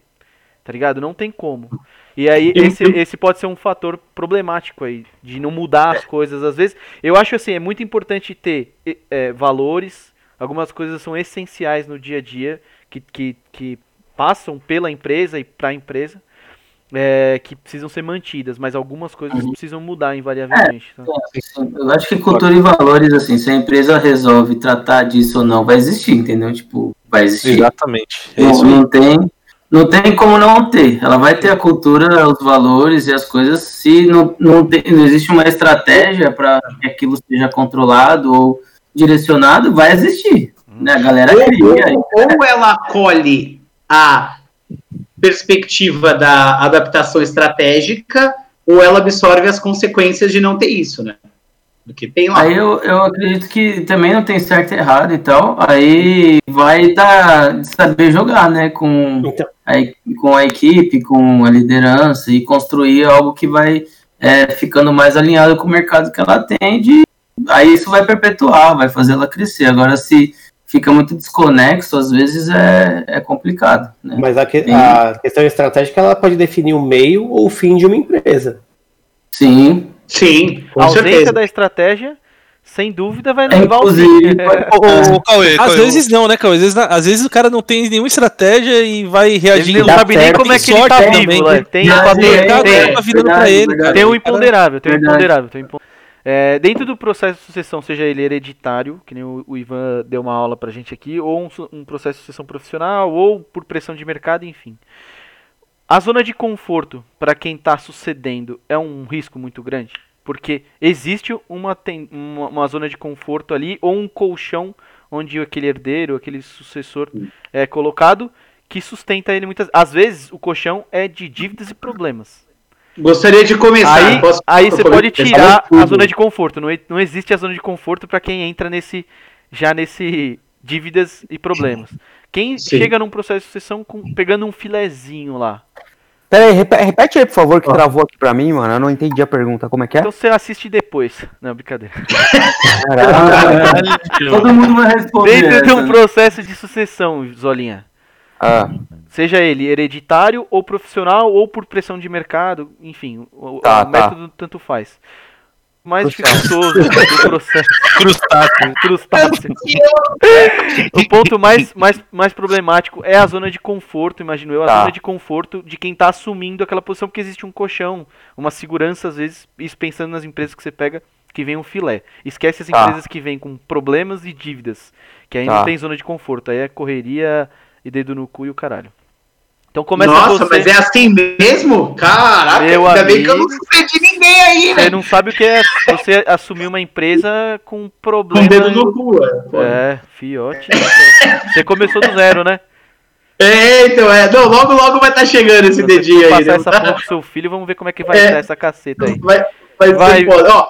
Tá ligado? Não tem como. E aí, esse, esse pode ser um fator problemático aí, de não mudar as coisas. Às vezes, eu acho assim, é muito importante ter é, valores, algumas coisas são essenciais no dia a dia, que, que, que passam pela empresa e para a empresa, é, que precisam ser mantidas, mas algumas coisas
Uhum.
precisam mudar invariavelmente. tá?
Eu acho que cultura e valores, assim, se a empresa resolve tratar disso ou não, vai existir, entendeu? Tipo, vai existir.
Exatamente. É
Não, não tem, não tem como não ter. Ela vai ter a cultura, os valores e as coisas. Se não, não, tem, não existe uma estratégia para que aquilo seja controlado ou direcionado, vai existir. Né? A galera cria.
Ou, ou ela acolhe a perspectiva da adaptação estratégica, ou ela absorve as consequências de não ter isso, né? Porque tem lá.
Aí eu, eu acredito que também não tem certo e errado e tal. Aí vai dar de saber jogar, né? Com,
Então.
a, com a equipe, com a liderança e construir algo que vai é, ficando mais alinhado com o mercado que ela tem. De, aí isso vai perpetuar, vai fazer ela crescer. Agora, se fica muito desconexo, às vezes é, é complicado. Né?
Mas a, que- a questão estratégica ela pode definir o meio ou o fim de uma empresa.
Sim,
Sim, com
a ausência
certeza.
da estratégia, sem dúvida, vai
É,
levar fim.
inclusive, *laughs*
Ô, ô, Cauê,
Às
Cauê,
vezes não, né, Cauê? Às vezes, às vezes o cara não tem nenhuma estratégia e vai
Ele
reagindo.
não
dá
sabe nem como é
tem
que ele tá vivo.
também, né?
Tem,
Não,
o
tem,
O
tem-
virando
verdade,
pra ele,
verdade.
cara.
Tem um
O
imponderável, tem um imponderável. Tem um impon- É, dentro do processo de sucessão, seja ele hereditário, que nem o, o Ivan deu uma aula pra gente aqui, ou um, um processo de sucessão profissional, ou por pressão de mercado, enfim. A zona de conforto para quem está sucedendo é um risco muito grande? Porque existe uma, ten- uma, uma zona de conforto ali, ou um colchão onde aquele herdeiro, aquele sucessor é colocado, que sustenta ele muitas Às vezes o colchão é de dívidas e problemas.
Gostaria de começar.
Aí,
Posso-
aí você pode tirar a zona de conforto. Não, não existe a zona de conforto para quem entra nesse já nesse dívidas e problemas. Quem
Sim.
chega num processo de sucessão com, pegando um filezinho lá.
Pera aí, repe- repete aí, por favor, que travou aqui pra mim, mano. Eu não entendi a pergunta. Como é que é?
Então você assiste depois. Não, brincadeira.
Caralho. *laughs*
Todo mundo vai responder.
Dentro de um processo de sucessão, Zolinha.
Ah,
Seja ele hereditário ou profissional ou por pressão de mercado, enfim, o, o
Tá, tá.
método tanto faz. Mais dificultoso do processo. *laughs*
crustáceo.
crustáceo. *laughs* o ponto mais, mais, mais problemático é a zona de conforto, imagino eu, a
Tá.
zona de conforto de quem está assumindo aquela posição, porque existe um colchão, uma segurança, às vezes, isso pensando nas empresas que você pega, que vem um filé. Esquece as
Tá.
empresas que vêm com problemas e dívidas, que aí não
Tá.
tem zona de conforto, aí é correria e dedo no cu e o caralho. Então começa
Nossa,
você.
mas é assim mesmo? Caraca,
Meu
ainda bem que eu não
amigo.
sucedi ninguém aí,
Você
né?
não sabe o que é você assumir uma empresa com
Com
problema.
o dedo no cu. é.
É, fiote. Você começou do zero, né?
É, então, é. Não, logo, logo vai estar chegando esse
Você
dedinho aí.
passar
né?
essa porra pro seu filho, vamos ver como é que vai
É.
estar essa caceta aí.
Vai, vai,
Vai.
Ó,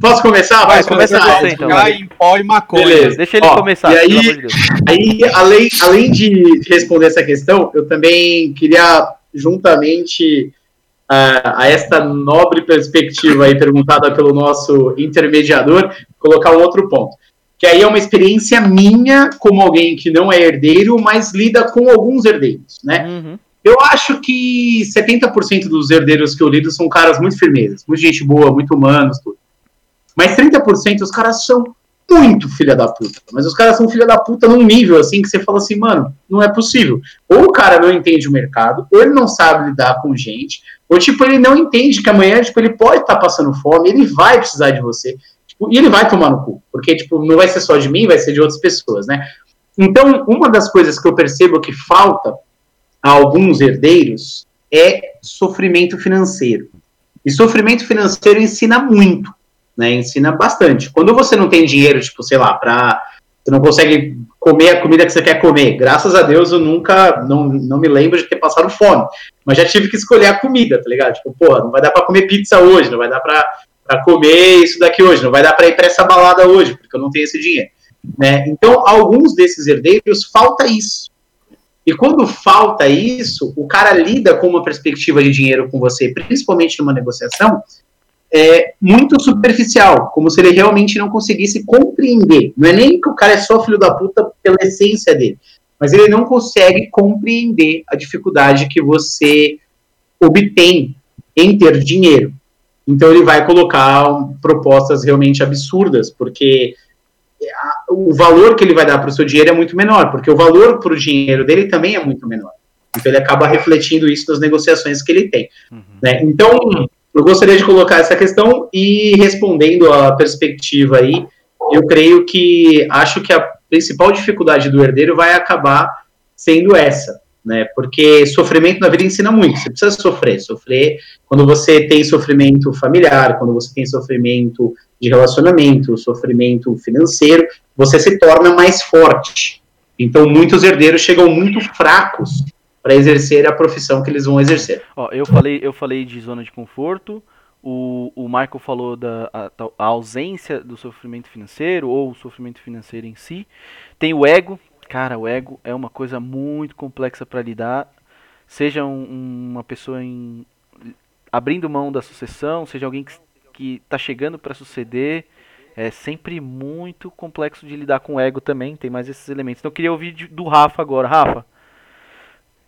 posso começar?
Vai,
Posso
começa
começar?
você, então.
Em pó e maconha.
Beleza.
Deixa ele
Ó,
começar,
e aí-
de.
Aí, além, além de responder essa questão, eu também queria, juntamente a, a esta nobre perspectiva aí perguntada pelo nosso intermediador, colocar um outro ponto. Que aí é uma experiência minha como alguém que não é herdeiro, mas lida com alguns herdeiros, né?
Uhum.
Eu acho que 70% dos herdeiros que eu lido são caras muito firmezas, muito gente boa, muito humanos, tudo. Mas 30% os caras são muito filha da puta. Mas os caras são filha da puta num nível assim que você fala assim, mano, não é possível. Ou o cara não entende o mercado, ou ele não sabe lidar com gente, ou tipo, ele não entende que amanhã, tipo, ele pode estar passando fome, ele vai precisar de você. Tipo, e ele vai tomar no cu. Porque, tipo, não vai ser só de mim, vai ser de outras pessoas, né? Então, uma das coisas que eu percebo que falta a alguns herdeiros é sofrimento financeiro. E sofrimento financeiro ensina muito, né? Ensina bastante. Quando você não tem dinheiro, tipo, sei lá, pra. Você não consegue comer a comida que você quer comer. Graças a Deus eu nunca. Não, não me lembro de ter passado fome. Mas já tive que escolher a comida, tá ligado? Tipo, porra, não vai dar pra comer pizza hoje, não vai dar pra comer isso daqui hoje, não vai dar pra ir pra essa balada hoje, porque eu não tenho esse dinheiro. Né? Então, alguns desses herdeiros falta isso. E quando falta isso, o cara lida com uma perspectiva de dinheiro com você, principalmente numa negociação, é muito superficial, como se ele realmente não conseguisse compreender. Não é nem que o cara é só filho da puta pela essência dele, mas ele não consegue compreender a dificuldade que você obtém em ter dinheiro. Então ele vai colocar propostas realmente absurdas, porque o valor que ele vai dar para o seu dinheiro é muito menor, porque o valor para o dinheiro dele também é muito menor. Então ele acaba refletindo isso nas negociações que ele tem. né? Então eu gostaria de colocar essa questão e respondendo a perspectiva aí, eu creio que acho que a principal dificuldade do herdeiro vai acabar sendo essa, né? Porque sofrimento na vida ensina muito. Você precisa sofrer, sofrer quando você tem sofrimento familiar, quando você tem sofrimento de relacionamento, sofrimento financeiro, você se torna mais forte. Então, muitos herdeiros chegam muito fracos para exercer a profissão que eles vão exercer.
Ó, eu falei, eu falei de zona de conforto. O, o Michael falou da a, a ausência do sofrimento financeiro ou o sofrimento financeiro em si. Tem o ego. Cara, o ego é uma coisa muito complexa para lidar. Seja um- uma pessoa em, abrindo mão da sucessão, seja alguém que, que tá chegando para suceder. É sempre muito complexo de lidar com o ego também. Tem mais esses elementos. Então eu queria ouvir de- do Rafa agora. Rafa,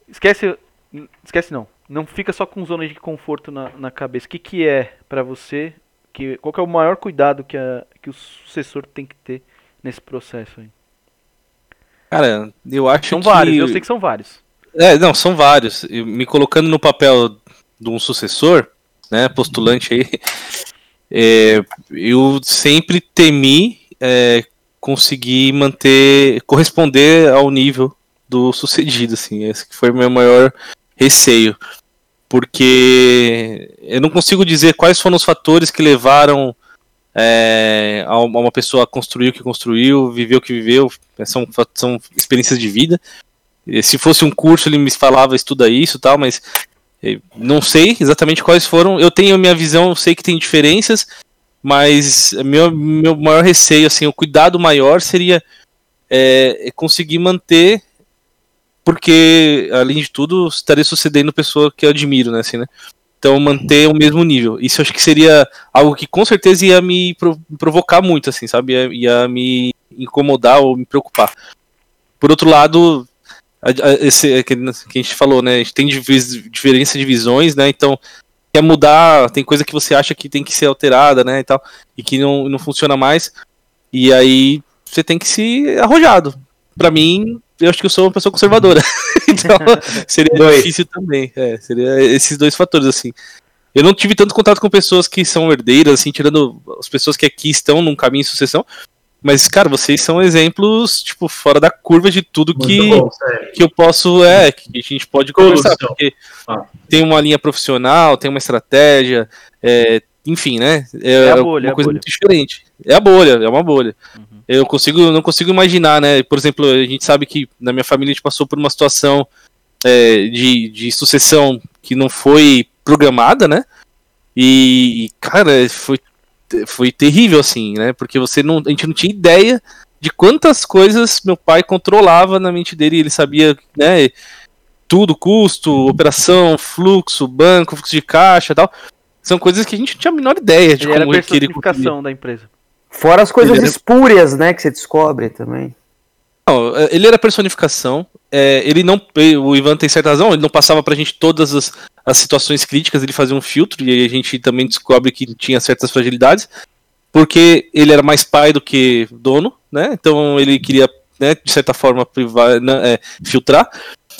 esquece Esquece não. Não fica só com zona de conforto na, na cabeça. O que, que é pra você que, qual que é o maior cuidado que, a, que o sucessor tem que ter nesse processo aí?
Cara, eu acho
São
que...
vários, eu sei que são vários.
É, não, são vários. Eu, me colocando no papel de um sucessor, né, postulante aí, é, eu sempre temi é, conseguir manter, corresponder ao nível do sucedido, assim, esse foi o meu maior receio, porque eu não consigo dizer quais foram os fatores que levaram é, a uma pessoa a construir o que construiu, viver o que viveu, são, são experiências de vida. Se fosse um curso, ele me falava estuda isso tal, mas não sei exatamente quais foram. Eu tenho a minha visão, sei que tem diferenças, mas meu, meu maior receio, assim, o cuidado maior seria é, conseguir manter, porque além de tudo estaria sucedendo pessoa que eu admiro, né, assim, né? Então manter o mesmo nível. Isso acho que seria algo que com certeza ia me provocar muito, assim, sabe? Ia, ia me incomodar ou me preocupar. Por outro lado, esse que a gente falou, né? A gente tem diferença de visões, né? Então quer mudar, tem coisa que você acha que tem que ser alterada, né? E tal, e que não, não funciona mais. E aí você tem que se arrojado. Para mim, eu acho que eu sou uma pessoa conservadora. *laughs* então, *laughs* seria difícil também. É, seria esses dois fatores, assim. Eu não tive tanto contato com pessoas que são herdeiras, assim, tirando as pessoas que aqui estão num caminho de sucessão. Mas, cara, vocês são exemplos, tipo, fora da curva de tudo que, bom, que eu posso, é, que a gente pode conversar. Porque ah. tem uma linha profissional, tem uma estratégia, é, enfim, né? É, é a bolha, uma é coisa muito diferente. É a bolha, é uma bolha. Uhum. Eu consigo, não consigo imaginar, né? Por exemplo, a gente sabe que na minha família a gente passou por uma situação é, de, de sucessão que não foi programada, né? E, cara, foi foi terrível, assim, né? Porque você não, a gente não tinha ideia de quantas coisas meu pai controlava na mente dele. Ele sabia, né? Tudo, custo, operação, fluxo, banco, fluxo de caixa tal. São coisas que a gente não tinha a menor ideia de
ele como era a personificação da empresa.
Fora as coisas era... espúrias, né, que você descobre também.
Não, é, ele era personificação. É, ele não. O Ivan tem certa razão, ele não passava pra gente todas as, as situações críticas, ele fazia um filtro, e aí a gente também descobre que tinha certas fragilidades, porque ele era mais pai do que dono, né? Então ele queria, né, de certa forma, privar, né, é, filtrar.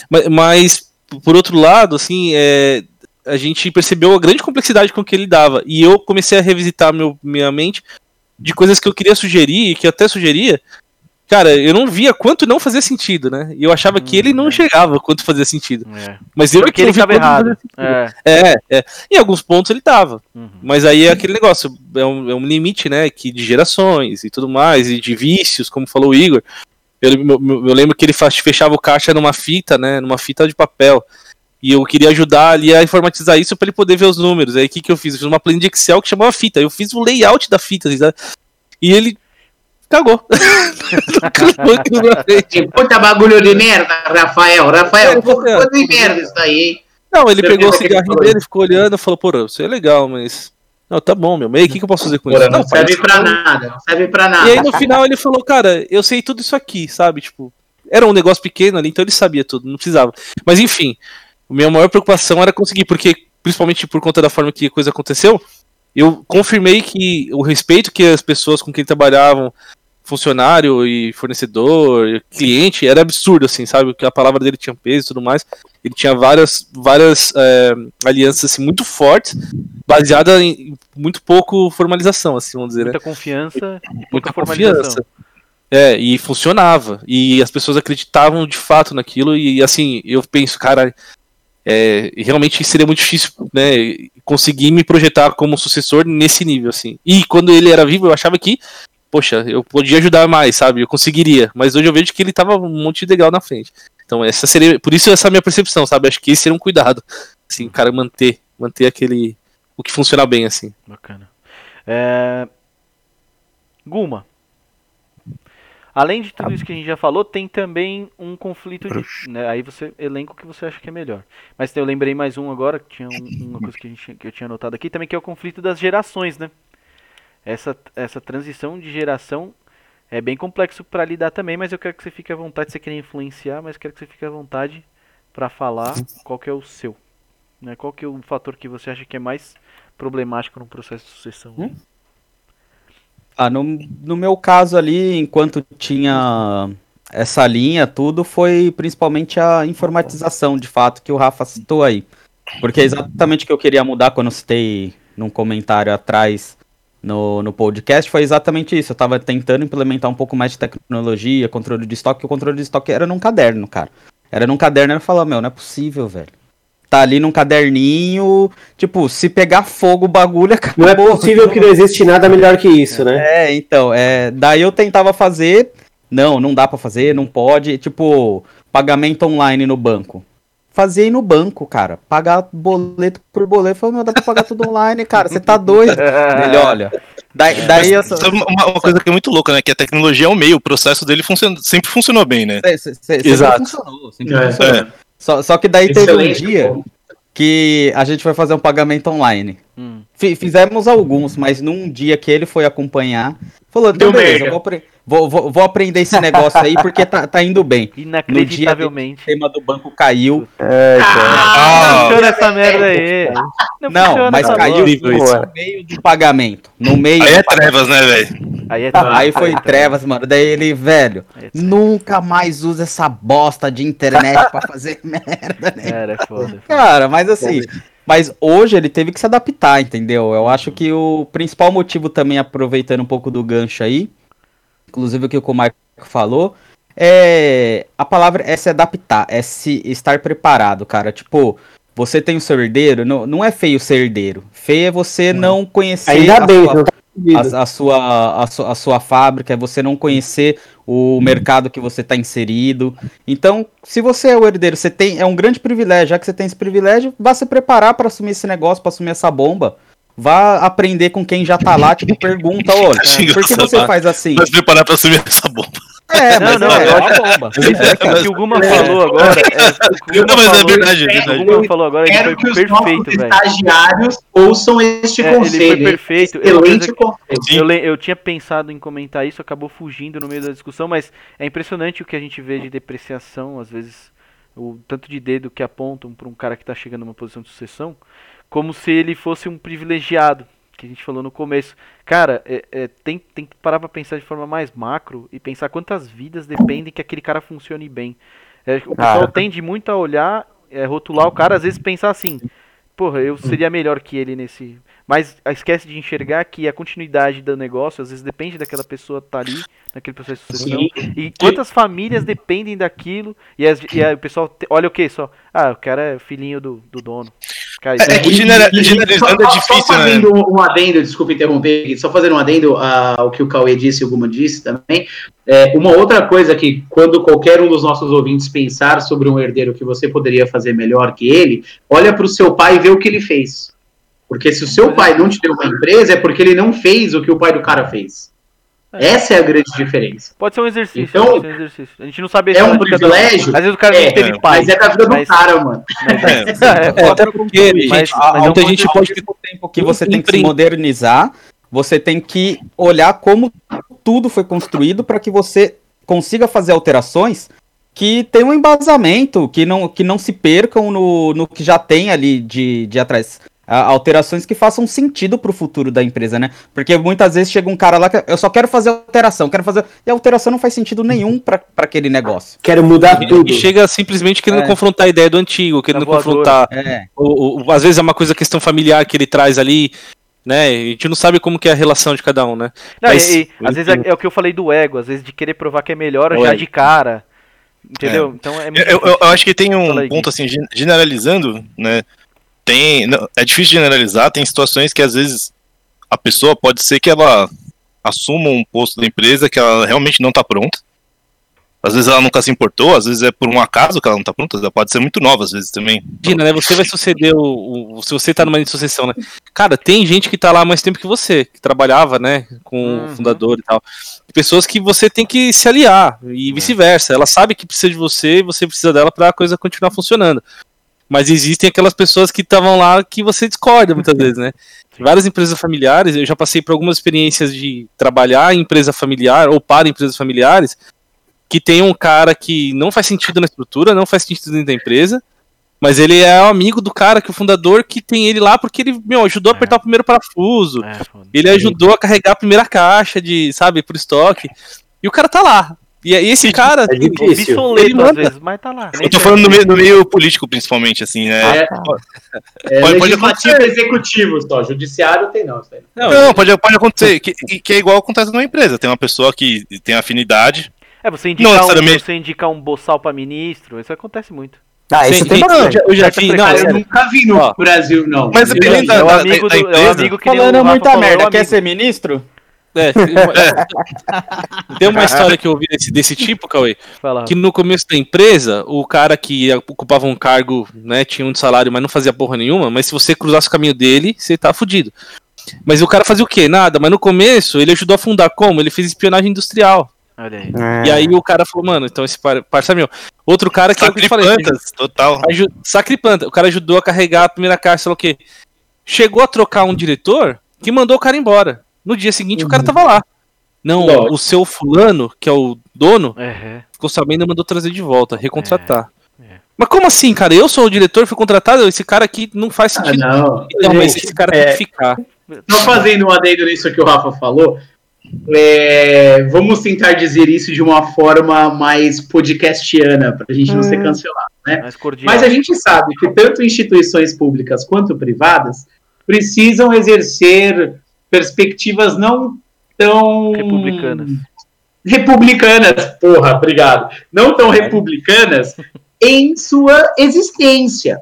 Mas, mas, por outro lado, assim, é, a gente percebeu a grande complexidade com que ele dava. E eu comecei a revisitar meu, minha mente de coisas que eu queria sugerir e que até sugeria, cara, eu não via quanto não fazia sentido, né? E eu achava hum, que ele não é. chegava quanto fazia sentido. É. Mas eu
Porque ele estava errado.
É. é. é, Em alguns pontos ele tava. Uhum. Mas aí é aquele negócio, é um, é um limite, né? Que de gerações e tudo mais, e de vícios, como falou o Igor. Eu, eu, eu lembro que ele fechava o caixa numa fita, né? Numa fita de papel. E eu queria ajudar ali a informatizar isso para ele poder ver os números. Aí o que, que eu fiz? Eu fiz uma planilha de Excel que chamava fita. Eu fiz o layout da fita. Sabe? E ele cagou. *laughs*
Puta bagulho de merda, Rafael. Rafael, puta de merda isso aí.
Não, ele pegou o cigarrinho dele, ficou olhando e falou, pô, isso é legal, mas. Não, tá bom, meu. E aí, o que, que eu posso fazer com Porra, isso?
Não, não serve pra nada, não serve pra nada.
E aí no final ele falou, cara, eu sei tudo isso aqui, sabe? Tipo, era um negócio pequeno ali, então ele sabia tudo, não precisava. Mas enfim, a minha maior preocupação era conseguir, porque, principalmente por conta da forma que a coisa aconteceu, eu confirmei que o respeito que as pessoas com quem trabalhavam, funcionário e fornecedor, cliente, era absurdo, assim, sabe? Que a palavra dele tinha peso e tudo mais. Ele tinha várias, várias é, alianças assim, muito fortes, baseadas em muito pouco formalização, assim, vamos dizer.
Muita né? confiança
e muita confiança. É, e funcionava. E as pessoas acreditavam de fato naquilo. E assim, eu penso, cara, é, realmente seria muito difícil né, conseguir me projetar como sucessor nesse nível, assim. E quando ele era vivo, eu achava que, poxa, eu podia ajudar mais, sabe? Eu conseguiria. Mas hoje eu vejo que ele tava um monte de legal na frente. Então, essa seria. Por isso, essa é a minha percepção, sabe? Acho que esse seria um cuidado. Assim, o cara manter, manter aquele. O que funciona bem, assim.
Bacana. É... Guma, Além de tudo isso que a gente já falou, tem também um conflito de. Né, aí você elenca o que você acha que é melhor. Mas eu lembrei mais um agora, que tinha um, uma coisa que, a gente, que eu tinha anotado aqui também, que é o conflito das gerações, né? Essa, essa transição de geração é bem complexo para lidar também, mas eu quero que você fique à vontade, você quer influenciar, mas quero que você fique à vontade para falar qual que é o seu. Né? Qual que é o fator que você acha que é mais problemático no processo de sucessão?
Hum? Ah, no, no meu caso ali, enquanto tinha essa linha, tudo foi principalmente a informatização, de fato, que o Rafa citou aí. Porque é exatamente o que eu queria mudar quando eu citei num comentário atrás no, no podcast, foi exatamente isso. Eu estava tentando implementar um pouco mais de tecnologia, controle de estoque, o controle de estoque era num caderno, cara. Era num caderno e eu falava, meu, não é possível, velho. Tá ali num caderninho, tipo, se pegar fogo o bagulho acabou.
Não é possível que não existe nada melhor que isso, né?
É, então, é, daí eu tentava fazer, não, não dá para fazer, não pode, tipo, pagamento online no banco. Fazia aí no banco, cara. Pagar boleto por boleto. Falei, meu, dá pra pagar tudo online, cara. Você tá doido. *laughs* Ele, olha. Daí, daí eu...
Sabe uma, uma coisa que é muito louca, né? Que a tecnologia é o meio, o processo dele funciona, sempre funcionou bem, né?
Se- se- se- sempre
Exato.
funcionou, sempre
É.
funcionou.
É.
Só, só que daí teve um
Excelente,
dia
pô.
que a gente foi fazer um pagamento online.
Hum.
Fi- Fizemos alguns, mas num dia que ele foi acompanhar, falou, então
Deu
beleza, vou, apre- vou, vou, vou aprender esse negócio aí porque tá, tá indo bem. O
Inacreditavelmente.
sistema do banco caiu.
Ah,
Não funciona essa merda aí.
Não,
funciona
mas caiu no meio do pagamento. No meio
aí é trevas, né, velho?
Aí é
Aí foi trevas, mano. Daí ele, velho,
Aí é
nunca mais usa essa bosta de internet pra fazer *laughs* merda, né?
Era, é foda.
Cara, mas assim, mas hoje ele teve que se adaptar, entendeu? Eu acho que o principal motivo também, aproveitando um pouco do gancho aí, inclusive o que o Marco falou, é a palavra é se adaptar, é se estar preparado, cara. Tipo, você tem o seu herdeiro, não, não é feio ser herdeiro. Feio é você não conhecer
Ainda bem,
sua
não tá.
A, a sua, a, sua, a sua fábrica, é você não conhecer o mercado que você está inserido. Então, se você é o herdeiro, você tem é um grande privilégio. Já que você tem esse privilégio, vá se preparar para assumir esse negócio, para assumir essa bomba. Vá aprender com quem já tá lá, tipo, pergunta, olha, *laughs* por que você faz assim?
Vai se preparar pra assumir essa bomba.
É,
Não,
mas
não,
é,
eu
é uma bomba. *laughs*
O que o Guma falou agora. É,
Não, mas é
falou-
verdade, é
O. Guma falou agora, ele foi
que os nossos
perfeito, velho.
estagiários ouçam este
É, ele foi
conselho.
perfeito. É
Excelente
coisa
conselho.
Eu, eu tinha pensado em comentar isso, acabou fugindo no meio da discussão, mas é impressionante o que a gente vê de depreciação, às vezes, o tanto de dedo que apontam para um cara que está chegando numa posição de sucessão, como se ele fosse um privilegiado, que a gente falou no começo. Cara, é- é, tem, tem que parar para pensar de forma mais macro e pensar quantas vidas dependem que aquele cara funcione bem. É, o pessoal
Cara.
tende muito a olhar, é, rotular o cara, às vezes pensar assim, porra, eu seria melhor que ele nesse. Mas esquece de enxergar que a continuidade do negócio às vezes depende daquela pessoa estar ali, naquele processo de sucessão. E quantas famílias dependem daquilo. E, as- e aí o pessoal te- olha o que só? Ah, o cara é filhinho do, do dono. Cara,
É,
é
que genera- generalizando
só-
é
só
difícil, né?
fazendo um adendo, desculpa interromper, só fazendo um adendo ao que o Cauê disse e o Guma disse também. É, uma outra coisa que, quando qualquer um dos nossos ouvintes pensar sobre um herdeiro que você poderia fazer melhor que ele, olha para o seu pai e vê o que ele fez. Porque se o seu pai não te deu uma empresa, é porque ele não fez o que o pai do cara fez. Essa é a grande diferença.
Pode ser um exercício,
Então,
pode ser um exercício. A gente não sabe
É um privilégio?
Às vezes o cara
É,
nem teve pai.
Mas é da vida do
mas-
cara, mano.
mas-
É.
é, *laughs*
É,
foda.
até porque,
Mas-
gente,
mas
a-
é
muita gente
de-
pode
mesmo tempo que você tem que se modernizar, você tem que olhar como tudo foi construído para que você consiga fazer alterações que tenham um embasamento, que não, que não se percam no, no que já tem ali de, de atrás. Alterações que façam sentido pro futuro da empresa, né? Porque muitas vezes chega um cara lá que eu só quero fazer alteração, quero fazer. E a alteração não faz sentido nenhum para aquele negócio.
Quero mudar tudo.
E chega simplesmente querendo
É.
confrontar a ideia do antigo, querendo
voadora.
confrontar.
É.
O, o- às vezes é uma coisa questão familiar que ele traz ali, né? A gente não sabe como que é a relação de cada um, né?
Não,
Mas-
e, e, às vezes é, é o que eu falei do ego, às vezes de querer provar que é melhor
O
já de cara. Entendeu? Então é muito
Eu, eu- eu acho que tem um ponto assim, gen- generalizando, né? Tem, não, é difícil generalizar, tem situações que às vezes a pessoa pode ser que ela assuma um posto da empresa que ela realmente não está pronta. Às vezes ela nunca se importou, às vezes é por um acaso que ela não está pronta, ela pode ser muito nova às vezes também.
Imagina, né? Você vai suceder o, o- Se você tá numa linha de sucessão, né? Cara, tem gente que tá lá há mais tempo que você, que trabalhava, né? Com
Uhum.
o fundador e tal. Pessoas que você tem que se aliar e vice-versa. Ela sabe que precisa de você e você precisa dela pra coisa continuar funcionando. Mas existem aquelas pessoas que estavam lá que você discorda muitas vezes, né? Várias empresas familiares, eu já passei por algumas experiências de trabalhar em empresa familiar ou para empresas familiares que tem um cara que não faz sentido na estrutura, não faz sentido dentro da empresa, Mas ele é amigo do cara, que o fundador, que tem ele lá porque ele, meu, ajudou a apertar o primeiro parafuso.
É.
Ele ajudou a carregar a primeira caixa de, sabe, pro estoque. E o cara tá lá. E, e esse cara.
É difícil.
Ele manda.
vezes, mas tá lá.
Eu tô falando no meio, no meio político, principalmente, assim, né?
É, é
Pode- pode
legislativo e executivo só. Judiciário tem não. aí não.
Não,
Não, pode, pode acontecer, que, que é igual acontece numa empresa. Tem uma pessoa que tem afinidade.
É, você
Não
indicar, um,
necessariamente.
você indicar um boçal pra ministro, isso acontece muito.
Ah, isso
Sim,
tem bastante.
eu já vi. Não,
eu nunca vi no
Ó.
Brasil, não.
Mas
é o amigo do, é o
empresa.
amigo que
Falando muita
é
merda, quer
amigo.
ser ministro?
É, *laughs* tem uma história que eu ouvi desse, desse tipo, Cauê,
Fala,
que no começo da empresa, o cara que ocupava um cargo, né, tinha um salário, mas não fazia porra nenhuma, mas se você cruzasse o caminho dele, você tá fudido. Mas o cara fazia o quê? Nada, mas no começo ele ajudou a fundar como? Ele fez espionagem industrial.
Olha aí.
E aí o cara falou, mano, então esse par- parça é meu. Outro cara que é o que eu falei,
total.
Sacriplanta. O cara ajudou a carregar a primeira caixa, sei lá o quê. Chegou a trocar um diretor que mandou o cara embora. No dia seguinte o cara tava lá. Não, o seu fulano, que é o dono,
É, é.
ficou sabendo e mandou trazer de volta, recontratar.
É, é.
Mas como assim, cara? Eu sou o diretor, fui contratado, esse cara aqui não faz
Ah,
sentido.
não.
não, mas
Gente,
esse cara
é-
tem que ficar.
Só fazendo um adendo nisso que o Rafa falou, é, vamos tentar dizer isso de uma forma mais podcastiana, para a gente não ser cancelado, né? Mas a gente sabe que tanto instituições públicas quanto privadas precisam exercer perspectivas não tão
Republicanas.
republicanas, porra, obrigado, não tão republicanas em sua existência.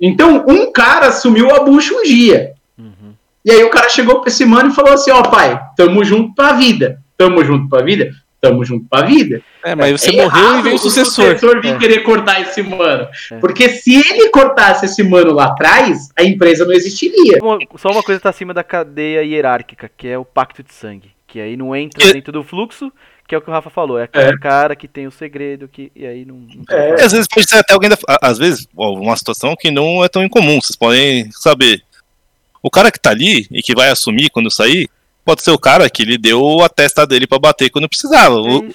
Então, um cara assumiu a bucha um dia.
Uhum.
E aí o cara chegou pra esse mano e falou assim, ó pai, tamo junto pra vida. Tamo junto pra vida? Tamo junto pra vida.
É, mas você
É
morreu e veio o
o
sucessor.
vir
É.
querer cortar esse mano.
É.
Porque se ele cortasse esse mano lá atrás, a empresa não existiria.
Uma- só uma coisa tá acima da cadeia hierárquica, que é o pacto de sangue. Que aí não entra
É.
dentro do fluxo, que é o que o Rafa falou. É aquele cara que tem o segredo, que, e aí não. não
É.
E às vezes pode ser até alguém da. Às vezes, uma situação que não é tão incomum. Vocês podem saber. O cara que tá ali e que vai assumir quando sair, pode ser o cara que ele deu a testa dele pra bater quando precisava. O-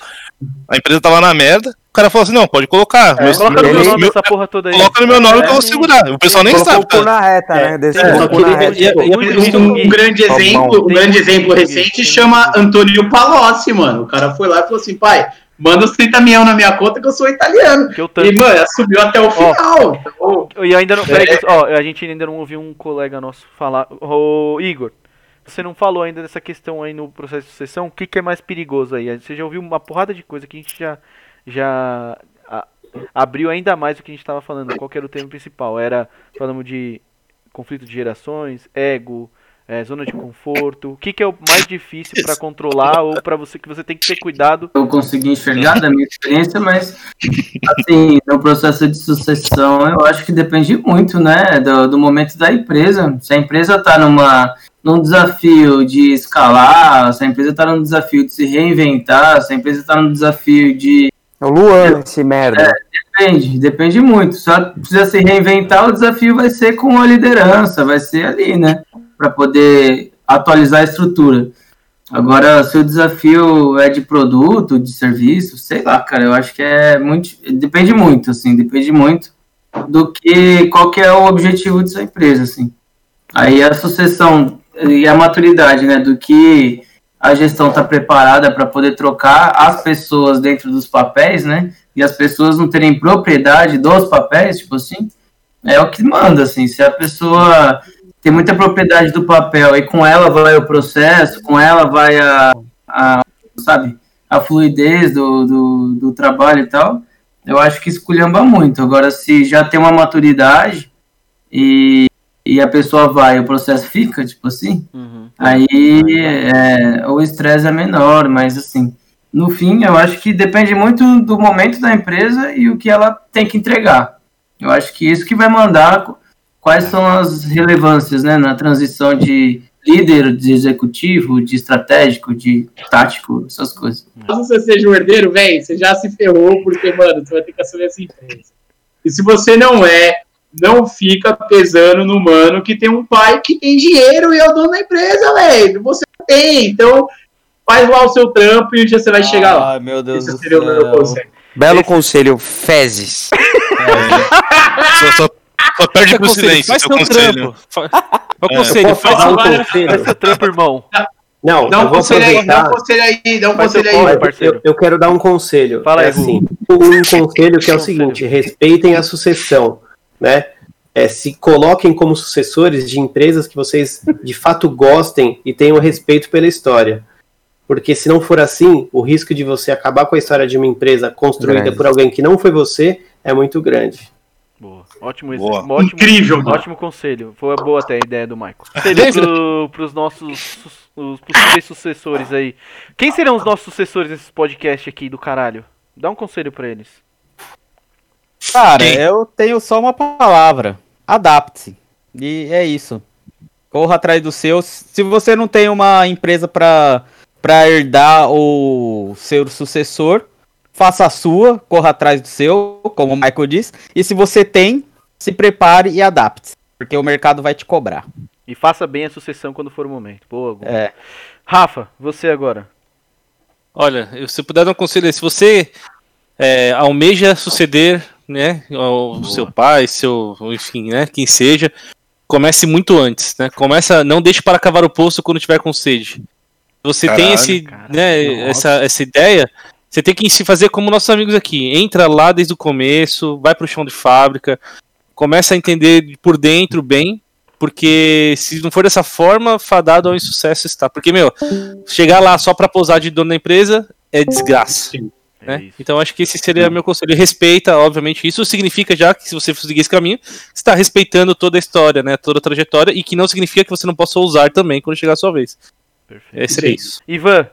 a empresa tava na merda, o cara falou assim: não, pode colocar. meu-
Coloca no meu nome
meu-
essa porra toda aí.
coloca no meu nome que eu vou
É,
segurar. O pessoal nem sabe.
na reta, né?
É, só que ele-
reta.
e- e- e-
Um, um grande exemplo, um grande exemplo recente chama. Antônio Palocci, mano. O cara foi lá e falou assim, pai, manda os 30 milhões na minha conta que eu sou italiano.
Que eu tanto.
E, mano, subiu até o final. Então,
E ainda não. Peraí, que- ó, a gente ainda não ouviu um colega nosso falar. Ô, Igor, você não falou ainda dessa questão aí no processo de sucessão. O que, que é mais perigoso aí? Você já ouviu uma porrada de coisa que a gente já. já a- abriu ainda mais do que a gente estava falando. Qual era o tema principal? Era. Falamos de conflito de gerações, ego. É, zona de conforto. O que, que é o mais difícil para controlar ou para você que você tem que ter cuidado?
eu consegui enxergar da minha experiência, mas assim, no processo de sucessão, eu acho que depende muito, né, do, do momento da empresa. Se a empresa está numa num desafio de escalar, se a empresa está num desafio de se reinventar, se a empresa está num desafio de
É o Luan, esse merda.
Depende, depende muito. Se ela precisa se reinventar, o desafio vai ser com a liderança, vai ser ali, né? Para poder atualizar a estrutura. Agora, se o desafio é de produto, de serviço, sei lá, cara, eu acho que é muito. Depende muito, assim, depende muito do que. qual que é o objetivo dessa empresa, assim. Aí a sucessão e a maturidade, né? Do que a gestão está preparada para poder trocar as pessoas dentro dos papéis, né? E as pessoas não terem propriedade dos papéis, tipo assim, é o que manda, assim. Se a pessoa tem muita propriedade do papel e com ela vai o processo, com ela vai a, a sabe, a fluidez do, do, do trabalho e tal, eu acho que esculhamba muito. Agora, se já tem uma maturidade e, e a pessoa vai, o processo fica, tipo assim,
Uhum.
Aí é, o estresse é menor, mas assim, no fim, eu acho que depende muito do momento da empresa e o que ela tem que entregar. Eu acho que isso que vai mandar quais são as relevâncias né, na transição de líder, de executivo, de estratégico, de tático, essas coisas.
caso você seja um herdeiro, velho, você já se ferrou, porque, mano, você vai ter que assumir essa empresa. E se você não é, não fica pesando no mano que tem um pai que tem dinheiro e é o dono da empresa, velho. Você não tem, então faz lá o seu trampo e um dia você vai chegar lá.
Ai, meu Deus
Esse
do
seria o meu
céu.
conselho.
Belo conselho, fezes. *laughs*
Só, só, só perde pro
Conselho,
silêncio,
Faz
seu conselho.
trampo. Fa- *laughs* Fa-
É.
Conselho, faz
um conselho?
Faz seu trampo, irmão.
Não,
Dá
eu
um conselho aí, dá um conselho aí, dá um
Faz
conselho aí.
Eu-
parceiro.
Eu, eu quero dar um conselho.
Fala aí,
é assim, um conselho que é o seguinte: respeitem a sucessão, né? É, se coloquem como sucessores de empresas que vocês de fato gostem e tenham respeito pela história. Porque se não for assim, o risco de você acabar com a história de uma empresa construída
Grande.
por alguém que não foi você é muito grande.
Ótimo, ex-
Boa.
ótimo
Incrível, mano.
Ótimo conselho. Foi boa até a ideia do Michael. *laughs* Conselho pro, pros nossos os possíveis sucessores aí. Quem serão os nossos sucessores nesse podcast aqui do caralho? Dá um conselho pra eles.
Cara,
Quem?
eu tenho só uma palavra. Adapte-se. E é isso. Corra atrás do seu. Se você não tem uma empresa pra para herdar o seu sucessor, faça a sua, corra atrás do seu, como o Michael disse. E se você tem, se prepare e adapte-se. Porque o mercado vai te cobrar.
E faça bem a sucessão quando for o momento. Boa.
É.
Rafa, você agora.
Olha, eu- se eu puder dar um conselho, aí, se você é, almeja suceder, né, ao seu pai, seu, enfim, né, quem seja, comece muito antes, né? Começa, não deixe para cavar o poço quando tiver com sede. Você tem
Caralho,
esse,
caralho,
né,
nossa.
essa, essa ideia, você tem que se fazer como nossos amigos aqui. Entra lá desde o começo, vai pro chão de fábrica, começa a entender por dentro bem, porque se não for dessa forma, fadado ao insucesso está. Porque, meu, chegar lá só pra pousar de dono da empresa é desgraça.
É
Né?
isso.
Então acho que esse seria meu conselho. Respeita, obviamente. Isso significa já que se você seguir esse caminho, você está respeitando toda a história, né? Toda a trajetória, e que não significa que você não possa usar também quando chegar a sua vez.
Perfeito.
Esse seria isso.
Ivan,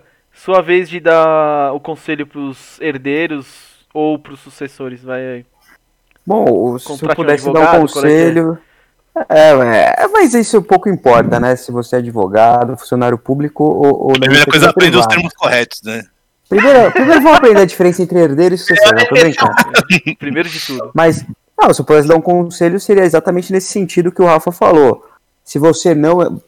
sua vez de dar o conselho pros herdeiros ou pros sucessores. Vai aí.
Bom, se eu
Contrate um
pudesse dar um
advogado, qual é é?
conselho. É, é, mas isso pouco importa, né? Se você é advogado, funcionário público ou, ou
Primeira coisa é aprender os termos corretos, né?
Primeiro, primeiro vamos aprender a diferença entre herdeiro e sucessor, né? Tô brincando.
Primeiro de tudo.
Mas, não, se eu pudesse dar um conselho, seria exatamente nesse sentido que o Rafa falou. Se você não,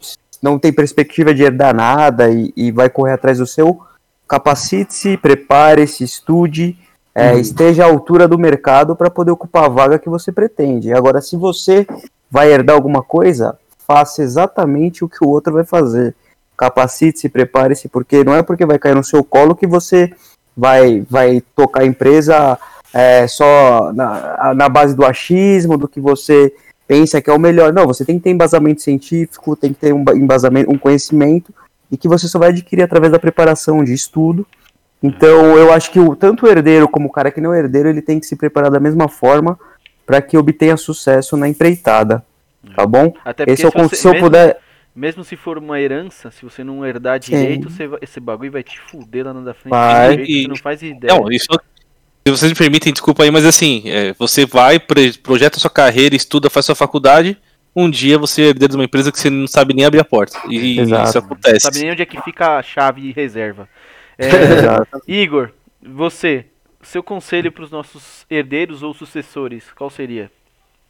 não tem perspectiva de herdar nada e, e vai correr atrás do seu, capacite-se, prepare-se, estude, é, esteja à altura do mercado para poder ocupar a vaga que você pretende. Agora, se você vai herdar alguma coisa, faça exatamente o que o outro vai fazer. Capacite-se, prepare-se, porque não é porque vai cair no seu colo que você vai, vai tocar a empresa é, só na, na base do achismo, do que você pensa que é o melhor. Não, você tem que ter embasamento científico, tem que ter um ba- embasamento, um conhecimento, e que você só vai adquirir através da preparação de estudo. Então, eu acho que o, tanto o herdeiro como o cara que não é herdeiro, ele tem que se preparar da mesma forma para que obtenha sucesso na empreitada. Tá bom?
Até porque
Esse é o
se,
se eu
mesmo,
puder.
mesmo se for uma herança, se você não herdar direito, você vai- esse bagulho vai te fuder lá na frente.
Vai.
E-
você não faz ideia.
Não, isso. Se vocês me permitem, desculpa aí, mas assim, é, você vai, projeta sua carreira, estuda, faz sua faculdade. Um dia você é herdeiro de uma empresa que você não sabe nem abrir a porta. E
Exato.
isso acontece.
sabe nem onde é que fica a chave reserva. É. *laughs* Igor, você, seu conselho para os nossos herdeiros ou sucessores, qual seria?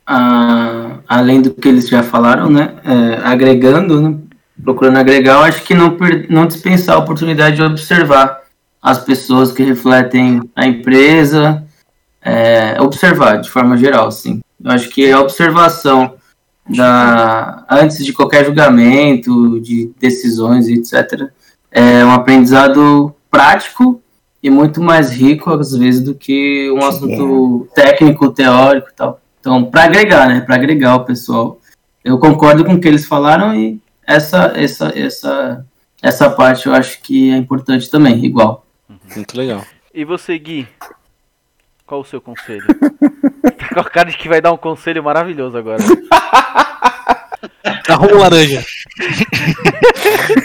Ah, além do que eles já falaram, né? é, agregando, né, procurando agregar, eu acho que não, não dispensar a oportunidade de observar as pessoas que refletem a empresa, é, observar de forma geral, sim. Eu acho que a observação da, antes de qualquer julgamento, de decisões, etc., é um aprendizado prático e muito mais rico, às vezes, do que um assunto técnico, teórico e tal. Então, para agregar, né? Para agregar o pessoal. Eu concordo com o que eles falaram e essa, essa, essa, essa parte eu acho que é importante também, igual.
Muito legal.
E você, Gui? Qual o seu conselho? *laughs* tá com a cara de que vai dar um conselho maravilhoso agora.
Arruma laranja.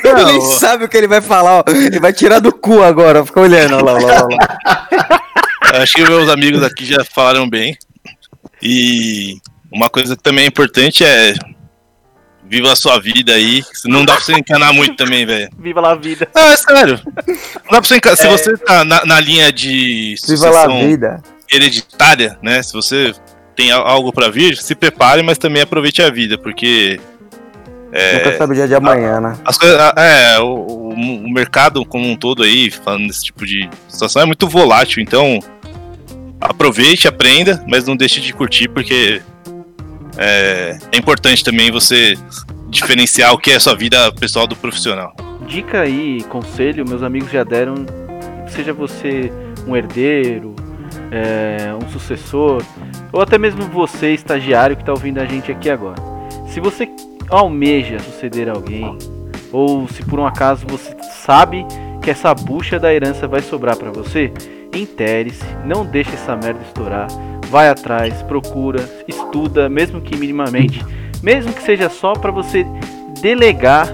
Ele nem sabe o que ele vai falar, ó. Ele vai tirar do cu agora, fica olhando, ó lá, ó lá, ó lá.
Acho que meus amigos aqui já falaram bem. E uma coisa que também é importante é viva a sua vida aí. Não dá pra você encanar muito também, velho. *laughs*
Viva lá a vida.
Ah, é sério. Não dá pra você encanar. Se você tá na, na linha de
Viva lá a vida.
hereditária, né? Se você tem a- algo pra vir, se prepare, mas também aproveite a vida, porque
Nunca sabe o dia de amanhã, né?
as coisas, é, o, o- o mercado como um todo aí, falando desse tipo de situação, é muito volátil, então aproveite, aprenda, mas não deixe de curtir, porque é, é importante também você diferenciar o que é sua vida pessoal do profissional.
Dica aí, conselho, meus amigos já deram. Seja você um herdeiro, é, um sucessor, ou até mesmo você, estagiário que está ouvindo a gente aqui agora. Se você almeja suceder alguém, ou se por um acaso você sabe que essa bucha da herança vai sobrar para você, intere-se, não deixe essa merda estourar, vai atrás, procura, estuda, mesmo que minimamente, mesmo que seja só para você delegar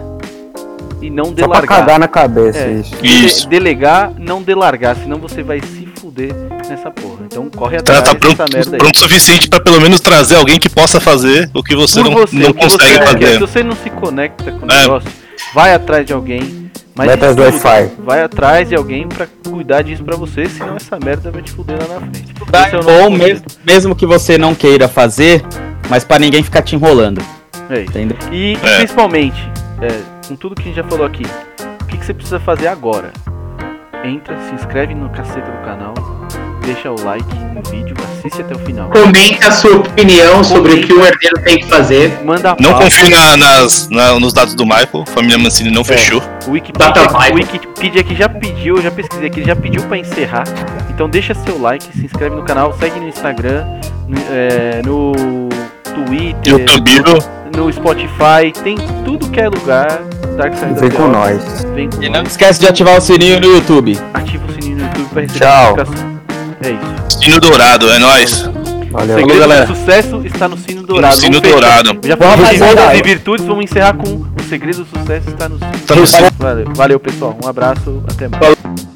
e não
Só pra
delargar.
cagar na cabeça,
É,
isso.
de-
Isso.
delegar, não delargar, senão você vai se fuder nessa porra. Então corre
Tá,
atrás
tá pronto,
dessa merda aí.
pronto o suficiente pra pelo menos trazer alguém que possa fazer o que você
Por
não,
você,
não
você
consegue
quer.
fazer.
Se você não se conecta com o
É.
negócio, vai atrás de alguém. Mas
Vai atrás do Wi-Fi.
Vai atrás de alguém pra cuidar disso pra você, senão essa merda vai te fuder lá na frente.
Tá,
é nosso
mesmo, mesmo que você não queira fazer, mas pra ninguém ficar te enrolando,
É isso.
entendeu?
E, e
É.
principalmente, é, com tudo que a gente já falou aqui, o que, que você precisa fazer agora? Entra, se inscreve no caceta do canal, deixa o like no vídeo, assiste até o final.
Comenta a sua opinião sobre o que o herdeiro tem que fazer.
Manda a
Não confie na- nas, na- nos dados do Michael, família Mancini
É.
não fechou.
O Wikipedia,
Data
o Wikipedia aqui já pediu, já pesquisei aqui, já pediu pra encerrar. Então deixa seu like, se inscreve no canal, segue no Instagram, no, é, no Twitter,
YouTube,
no Spotify, tem tudo que é lugar. Dark Side
Vem
of
com
the
nós.
Vem com
E não
nós.
esquece de ativar o sininho no YouTube.
Ativa o sininho no YouTube pra receber
Tchau.
notificação. É isso.
Sino Dourado, é nóis.
O
Valeu.
segredo
galera.
do sucesso está no sino dourado.
No sino
Vamos fechar.
dourado.
Já
Vamos
falamos de virtudes e vamos encerrar com o segredo do sucesso está no sino.
Tá no sino.
Valeu, valeu pessoal, um abraço, até mais.